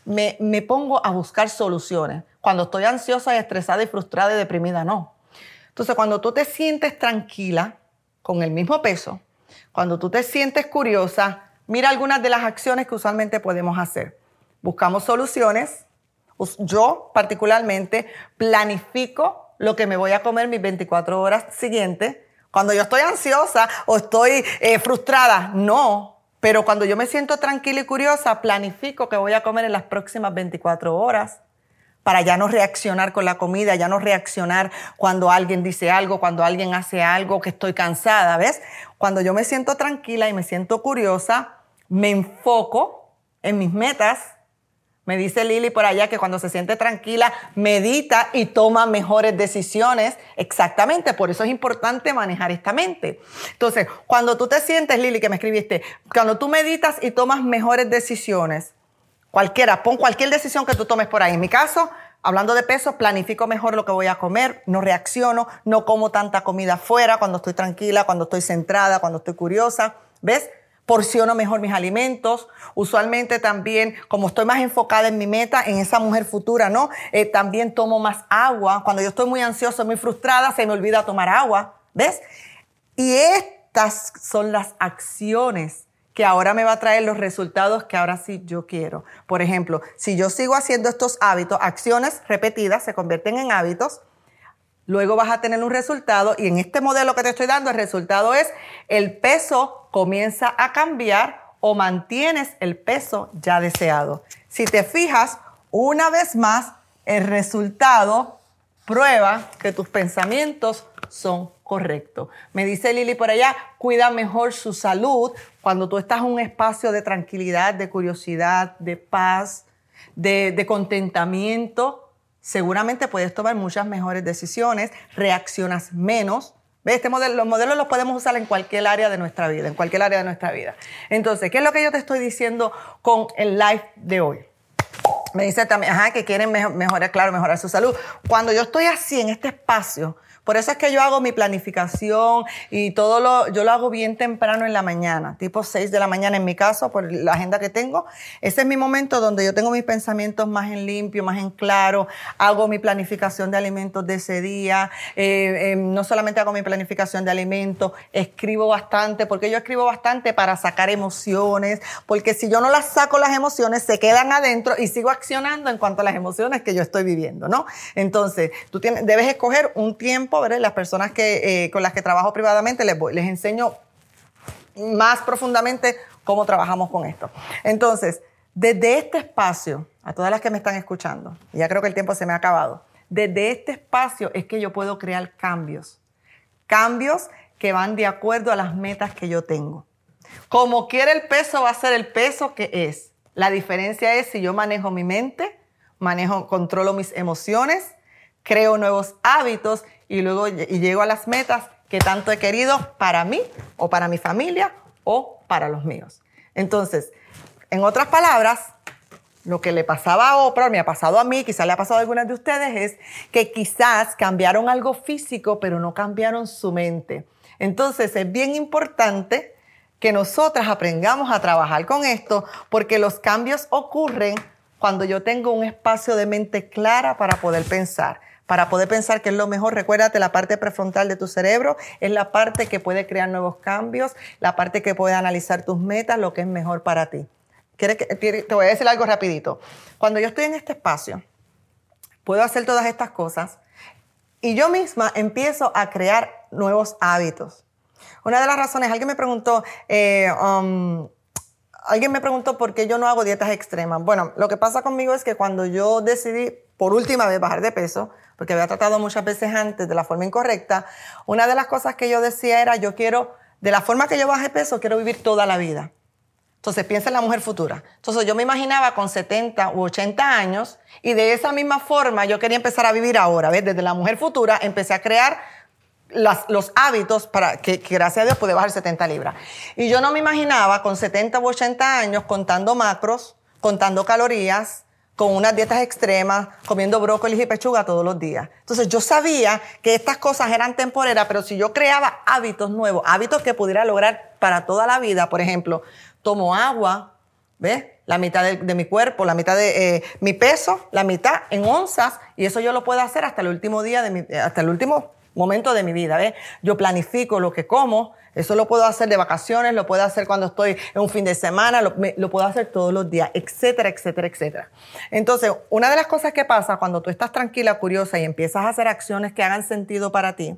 me, me pongo a buscar soluciones. Cuando estoy ansiosa y estresada y frustrada y deprimida, no. Entonces, cuando tú te sientes tranquila, con el mismo peso, cuando tú te sientes curiosa, mira algunas de las acciones que usualmente podemos hacer. Buscamos soluciones, yo particularmente planifico lo que me voy a comer mis 24 horas siguientes. Cuando yo estoy ansiosa o estoy eh, frustrada, no. Pero cuando yo me siento tranquila y curiosa, planifico que voy a comer en las próximas 24 horas. para ya no reaccionar con la comida, ya no reaccionar cuando alguien dice algo, cuando alguien hace algo, que estoy cansada, ¿ves? Cuando yo me siento tranquila y me siento curiosa, me enfoco en mis metas. Me dice Lili por allá que cuando se siente tranquila, medita y toma mejores decisiones. Exactamente, por eso es importante manejar esta mente. Entonces, cuando tú te sientes, Lili, que me escribiste, cuando tú meditas y tomas mejores decisiones, Cualquiera, pon cualquier decisión que tú tomes por ahí. En mi caso, hablando de peso, planifico mejor lo que voy a comer, no reacciono, no como tanta comida fuera cuando estoy tranquila, cuando estoy centrada, cuando estoy curiosa. ¿Ves? Porciono mejor mis alimentos. Usualmente también, como estoy más enfocada en mi meta, en esa mujer futura, ¿no? Eh, también tomo más agua. Cuando yo estoy muy ansiosa, muy frustrada, se me olvida tomar agua. ¿Ves? Y estas son las acciones que ahora me va a traer los resultados que ahora sí yo quiero. Por ejemplo, si yo sigo haciendo estos hábitos, acciones repetidas se convierten en hábitos, luego vas a tener un resultado y en este modelo que te estoy dando el resultado es el peso comienza a cambiar o mantienes el peso ya deseado. Si te fijas, una vez más, el resultado prueba que tus pensamientos son correctos. Me dice Lili por allá, cuida mejor su salud cuando tú estás en un espacio de tranquilidad, de curiosidad, de paz, de, contentamiento. Seguramente puedes tomar muchas mejores decisiones, reaccionas menos. ¿Ves? Este modelo, los modelos los podemos usar en cualquier área de nuestra vida, en cualquier área de nuestra vida. Entonces, ¿qué es lo que yo te estoy diciendo con el live de hoy? Me dice también, ajá, que quieren mejorar, claro, mejorar su salud. Cuando yo estoy así en este espacio, por eso es que yo hago mi planificación y todo lo, yo lo hago bien temprano en la mañana, tipo 6 de la mañana en mi caso, por la agenda que tengo. Ese es mi momento donde yo tengo mis pensamientos más en limpio, más en claro, hago mi planificación de alimentos de ese día, eh, eh, no solamente hago mi planificación de alimentos, escribo bastante, porque yo escribo bastante para sacar emociones, porque si yo no las saco las emociones, se quedan adentro y sigo accionando en cuanto a las emociones que yo estoy viviendo, ¿no? Entonces, tú tienes, debes escoger un tiempo las personas que, eh, con las que trabajo privadamente, les, les enseño más profundamente cómo trabajamos con esto. Entonces, desde este espacio, a todas las que me están escuchando, ya creo que el tiempo se me ha acabado, desde este espacio es que yo puedo crear cambios. Cambios que van de acuerdo a las metas que yo tengo. Como quiera el peso va a ser el peso que es. La diferencia es si yo manejo mi mente, manejo, controlo mis emociones, creo nuevos hábitos y luego y llego a las metas que tanto he querido para mí o para mi familia o para los míos. Entonces, en otras palabras, lo que le pasaba a Oprah, me ha pasado a mí, quizás le ha pasado a algunas de ustedes, es que quizás cambiaron algo físico, pero no cambiaron su mente. Entonces, es bien importante que nosotras aprendamos a trabajar con esto, porque los cambios ocurren cuando yo tengo un espacio de mente clara para poder pensar para poder pensar que es lo mejor. Recuérdate, la parte prefrontal de tu cerebro es la parte que puede crear nuevos cambios, la parte que puede analizar tus metas, lo que es mejor para ti. Te voy a decir algo rapidito. Cuando yo estoy en este espacio, puedo hacer todas estas cosas y yo misma empiezo a crear nuevos hábitos. Una de las razones, alguien me preguntó, eh, um, alguien me preguntó por qué yo no hago dietas extremas. Bueno, lo que pasa conmigo es que cuando yo decidí por última vez bajar de peso, porque había tratado muchas veces antes de la forma incorrecta, una de las cosas que yo decía era, yo quiero, de la forma que yo baje peso, quiero vivir toda la vida. Entonces piensa en la mujer futura. Entonces yo me imaginaba con 70 u 80 años y de esa misma forma yo quería empezar a vivir ahora. ¿ves? Desde la mujer futura empecé a crear los hábitos para que, que, gracias a Dios pude bajar 70 libras. Y yo no me imaginaba con 70 u 80 años contando macros, contando calorías, con unas dietas extremas, comiendo brócoli y pechuga todos los días. Entonces yo sabía que estas cosas eran temporeras, pero si yo creaba hábitos nuevos, hábitos que pudiera lograr para toda la vida, por ejemplo, tomo agua, ¿ves? La mitad de, mi cuerpo, la mitad de eh, mi peso, la mitad en onzas, y eso yo lo puedo hacer hasta el último día de mi, hasta el último momento de mi vida, ¿ves? Yo planifico lo que como, eso lo puedo hacer de vacaciones, lo puedo hacer cuando estoy en un fin de semana, lo, puedo hacer todos los días, etcétera, etcétera, etcétera. Entonces, una de las cosas que pasa cuando tú estás tranquila, curiosa y empiezas a hacer acciones que hagan sentido para ti,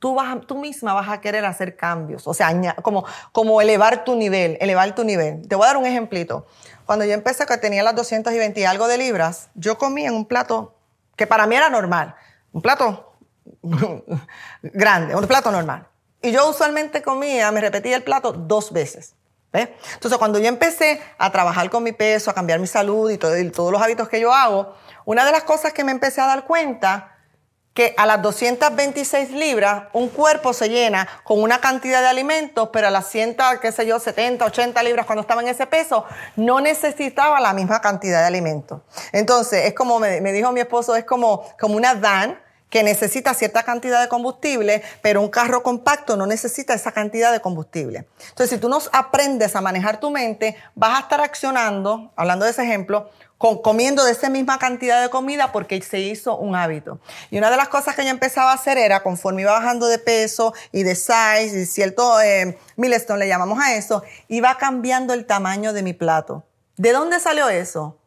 tú, vas, tú misma vas a querer hacer cambios, o sea, como, como elevar tu nivel, elevar tu nivel. Te voy a dar un ejemplito. Cuando yo empecé, que tenía las 220 y algo de libras, yo comía en un plato que para mí era normal, un plato grande, un plato normal. Y yo usualmente comía, me repetía el plato dos veces. Entonces, cuando yo empecé a trabajar con mi peso, a cambiar mi salud y, todo, y todos los hábitos que yo hago, una de las cosas que me empecé a dar cuenta que a las 226 libras un cuerpo se llena con una cantidad de alimentos, pero a las 100, qué sé yo, 70, 80 libras cuando estaba en ese peso, no necesitaba la misma cantidad de alimentos. Entonces, es como me, dijo mi esposo, es como, como una van que necesita cierta cantidad de combustible, pero un carro compacto no necesita esa cantidad de combustible. Entonces, si tú no aprendes a manejar tu mente, vas a estar accionando, hablando de ese ejemplo, comiendo de esa misma cantidad de comida porque se hizo un hábito. Y una de las cosas que yo empezaba a hacer era, conforme iba bajando de peso y de size y cierto eh, milestone le llamamos a eso, iba cambiando el tamaño de mi plato. ¿De dónde salió eso?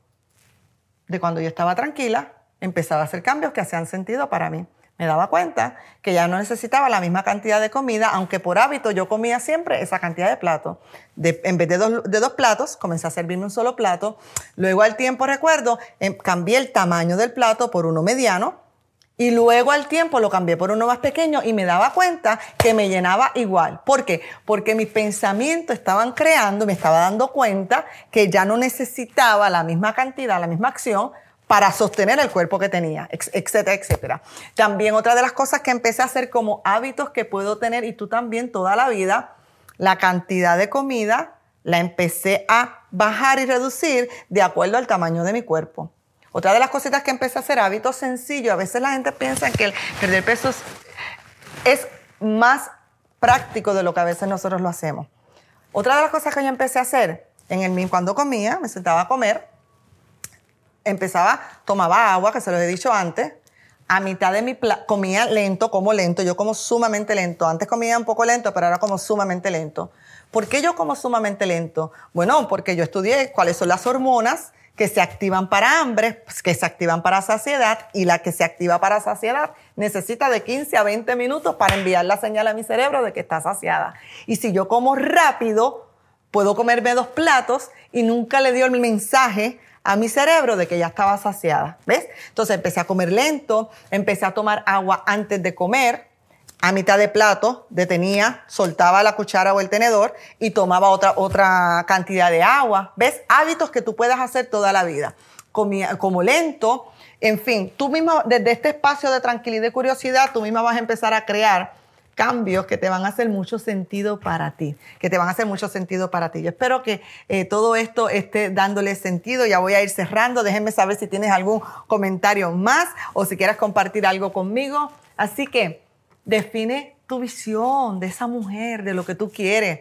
De cuando yo estaba tranquila, empezaba a hacer cambios que hacían sentido para mí me daba cuenta que ya no necesitaba la misma cantidad de comida, aunque por hábito yo comía siempre esa cantidad de platos. en vez de dos, platos, comencé a servirme un solo plato. Luego al tiempo, recuerdo, em, cambié el tamaño del plato por uno mediano. Y luego al tiempo lo cambié por uno más pequeño y me daba cuenta que me llenaba igual. ¿Por qué? Porque mis pensamientos estaban creando, me estaba dando cuenta que ya no necesitaba la misma cantidad, la misma acción para sostener el cuerpo que tenía, etcétera, etcétera. También otra de las cosas que empecé a hacer como hábitos que puedo tener, y tú también toda la vida, la cantidad de comida la empecé a bajar y reducir de acuerdo al tamaño de mi cuerpo. Otra de las cositas que empecé a hacer, hábitos sencillos, a veces la gente piensa que perder peso es más práctico de lo que a veces nosotros lo hacemos. Otra de las cosas que yo empecé a hacer, en el, cuando comía, me sentaba a comer, empezaba, tomaba agua, que se los he dicho antes, a mitad de mi plato, comía lento, como lento, yo como sumamente lento. Antes comía un poco lento, pero ahora como sumamente lento. ¿Por qué yo como sumamente lento? Bueno, porque yo estudié cuáles son las hormonas que se activan para hambre, que se activan para saciedad, y la que se activa para saciedad necesita de 15 a 20 minutos para enviar la señal a mi cerebro de que está saciada. Y si yo como rápido, puedo comerme dos platos y nunca le dio el mensaje a mi cerebro de que ya estaba saciada. ¿Ves? Entonces empecé a comer lento, empecé a tomar agua antes de comer, a mitad de plato, detenía, soltaba la cuchara o el tenedor y tomaba otra, otra cantidad de agua. ¿Ves? Hábitos que tú puedas hacer toda la vida. Comía, como lento, en fin, tú misma, desde este espacio de tranquilidad y curiosidad, tú misma vas a empezar a crear cambios que te van a hacer mucho sentido para ti, que te van a hacer mucho sentido para ti. Yo espero que eh, todo esto esté dándole sentido. Ya voy a ir cerrando. Déjenme saber si tienes algún comentario más o si quieres compartir algo conmigo. Así que define tu visión de esa mujer, de lo que tú quieres.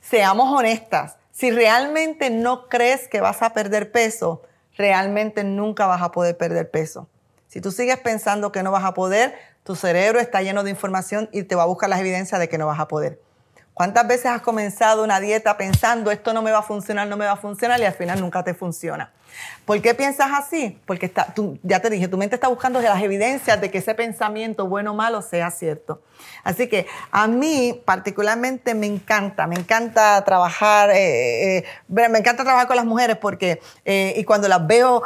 Seamos honestas. Si realmente no crees que vas a perder peso, realmente nunca vas a poder perder peso. Si tú sigues pensando que no vas a poder, tu cerebro está lleno de información y te va a buscar las evidencias de que no vas a poder. ¿Cuántas veces has comenzado una dieta pensando esto no me va a funcionar, no me va a funcionar y al final nunca te funciona? ¿Por qué piensas así? Porque está, ya te dije, tu mente está buscando las evidencias de que ese pensamiento, bueno o malo, sea cierto. Así que a mí particularmente me encanta, me encanta trabajar, eh, eh, me encanta trabajar con las mujeres porque, eh, y cuando las veo,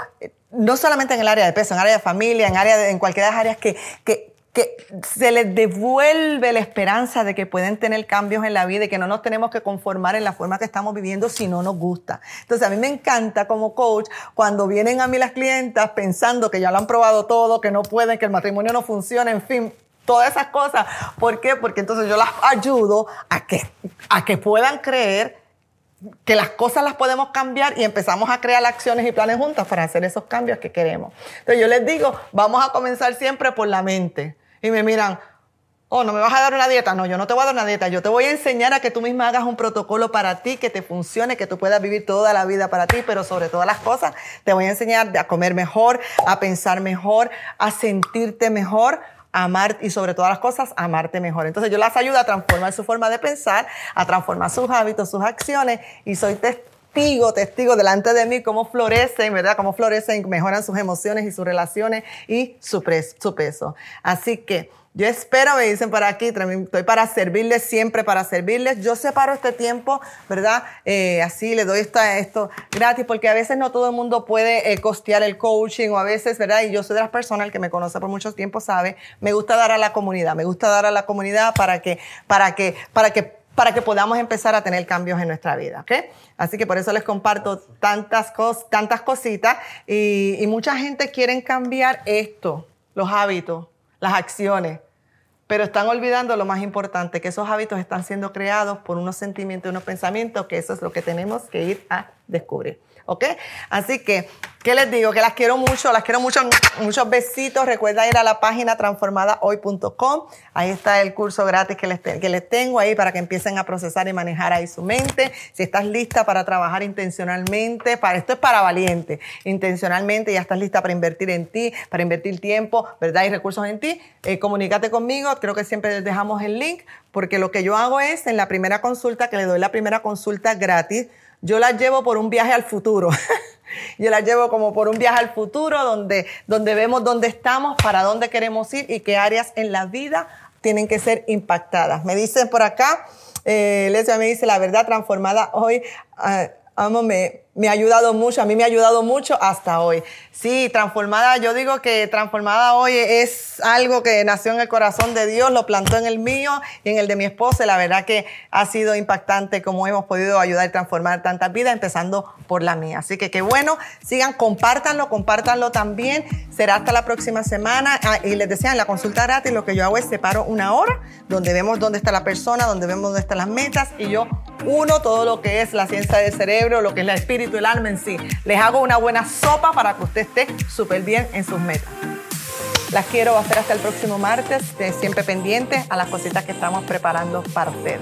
no solamente en el área de peso, en área de familia, en, área de, en cualquier área que, que que se les devuelve la esperanza de que pueden tener cambios en la vida y que no nos tenemos que conformar en la forma que estamos viviendo si no nos gusta. Entonces a mí me encanta como coach cuando vienen a mí las clientas pensando que ya lo han probado todo, que no pueden, que el matrimonio no funciona, en fin, todas esas cosas. ¿Por qué? Porque entonces yo las ayudo a que, a que puedan creer que las cosas las podemos cambiar y empezamos a crear acciones y planes juntas para hacer esos cambios que queremos. Entonces yo les digo, vamos a comenzar siempre por la mente y me miran, oh, ¿no me vas a dar una dieta? No, yo no te voy a dar una dieta. Yo te voy a enseñar a que tú misma hagas un protocolo para ti, que te funcione, que tú puedas vivir toda la vida para ti, pero sobre todas las cosas, te voy a enseñar a comer mejor, a pensar mejor, a sentirte mejor, amar y sobre todas las cosas, amarte mejor. Entonces yo las ayudo a transformar su forma de pensar, a transformar sus hábitos, sus acciones y soy testigo, testigo delante de mí cómo florecen, ¿verdad? Cómo florecen, mejoran sus emociones y sus relaciones y su, peso. Así que yo espero, me dicen por aquí, estoy para servirles, siempre para servirles. Yo separo este tiempo, ¿verdad? Eh, así le doy esto, esto gratis, porque a veces no todo el mundo puede eh, costear el coaching o a veces, ¿verdad? Y yo soy de las personas, que me conoce por mucho tiempo sabe, me gusta dar a la comunidad, me gusta dar a la comunidad para que, para que, para que para que podamos empezar a tener cambios en nuestra vida, ¿ok? Así que por eso les comparto tantas cosas, tantas cositas y, y mucha gente quiere cambiar esto, los hábitos, las acciones, pero están olvidando lo más importante, que esos hábitos están siendo creados por unos sentimientos unos pensamientos, que eso es lo que tenemos que ir a descubrir. ¿Ok? Así que, ¿qué les digo? Que las quiero mucho, las quiero mucho, muchos besitos. Recuerda ir a la página transformadahoy.com. Ahí está el curso gratis que les, que les tengo ahí para que empiecen a procesar y manejar ahí su mente. Si estás lista para trabajar intencionalmente, para esto es para valiente, intencionalmente, ya estás lista para invertir en ti, para invertir tiempo, ¿verdad? Y recursos en ti, eh, comunícate conmigo. Creo que siempre les dejamos el link, porque lo que yo hago es en la primera consulta, que le doy la primera consulta gratis, yo las llevo por un viaje al futuro. yo las llevo como por un viaje al futuro donde, donde vemos dónde estamos, para dónde queremos ir y qué áreas en la vida tienen que ser impactadas. Me dicen por acá, eh, me dice, la verdad transformada hoy, uh, me ha ayudado mucho, a mí me ha ayudado mucho hasta hoy. Sí, transformada, yo digo que transformada hoy es algo que nació en el corazón de Dios, lo plantó en el mío y en el de mi esposa. La verdad que ha sido impactante cómo hemos podido ayudar y transformar tantas vidas, empezando por la mía. Así que qué bueno, sigan, compártanlo, compártanlo también. Será hasta la próxima semana. Ah, y les decía, en la consulta gratis lo que yo hago es separo una hora donde vemos dónde está la persona, donde vemos dónde están las metas y yo uno todo lo que es la ciencia del cerebro, lo que es el espíritu, el alma en sí. Les hago una buena sopa para que usted esté súper bien en sus metas. Las quiero hacer hasta el próximo martes, siempre pendiente a las cositas que estamos preparando para ustedes.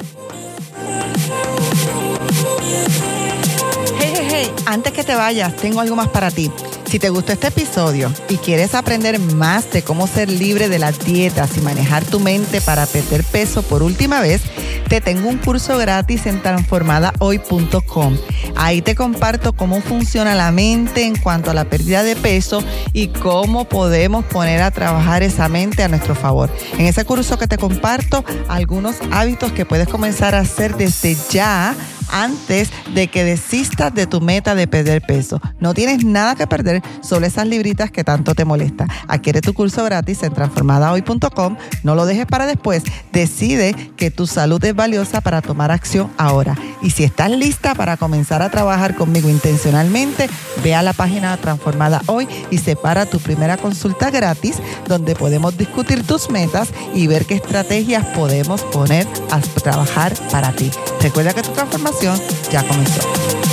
Hey, hey, hey, antes que te vayas, tengo algo más para ti. Si te gustó este episodio y quieres aprender más de cómo ser libre de las dietas y manejar tu mente para perder peso por última vez, te tengo un curso gratis en transformadahoy.com. Ahí te comparto cómo funciona la mente en cuanto a la pérdida de peso y cómo podemos poner a trabajar esa mente a nuestro favor. En ese curso que te comparto, algunos hábitos que puedes comenzar a hacer desde ya antes de que desistas de tu meta de perder peso. No tienes nada que perder, solo esas libritas que tanto te molestan. Adquiere tu curso gratis en transformadahoy.com. No lo dejes para después. Decide que tu salud es valiosa para tomar acción ahora. Y si estás lista para comenzar a trabajar conmigo intencionalmente, ve a la página Transformada Hoy y separa tu primera consulta gratis donde podemos discutir tus metas y ver qué estrategias podemos poner a trabajar para ti. Recuerda que tu transformación ya comenzó.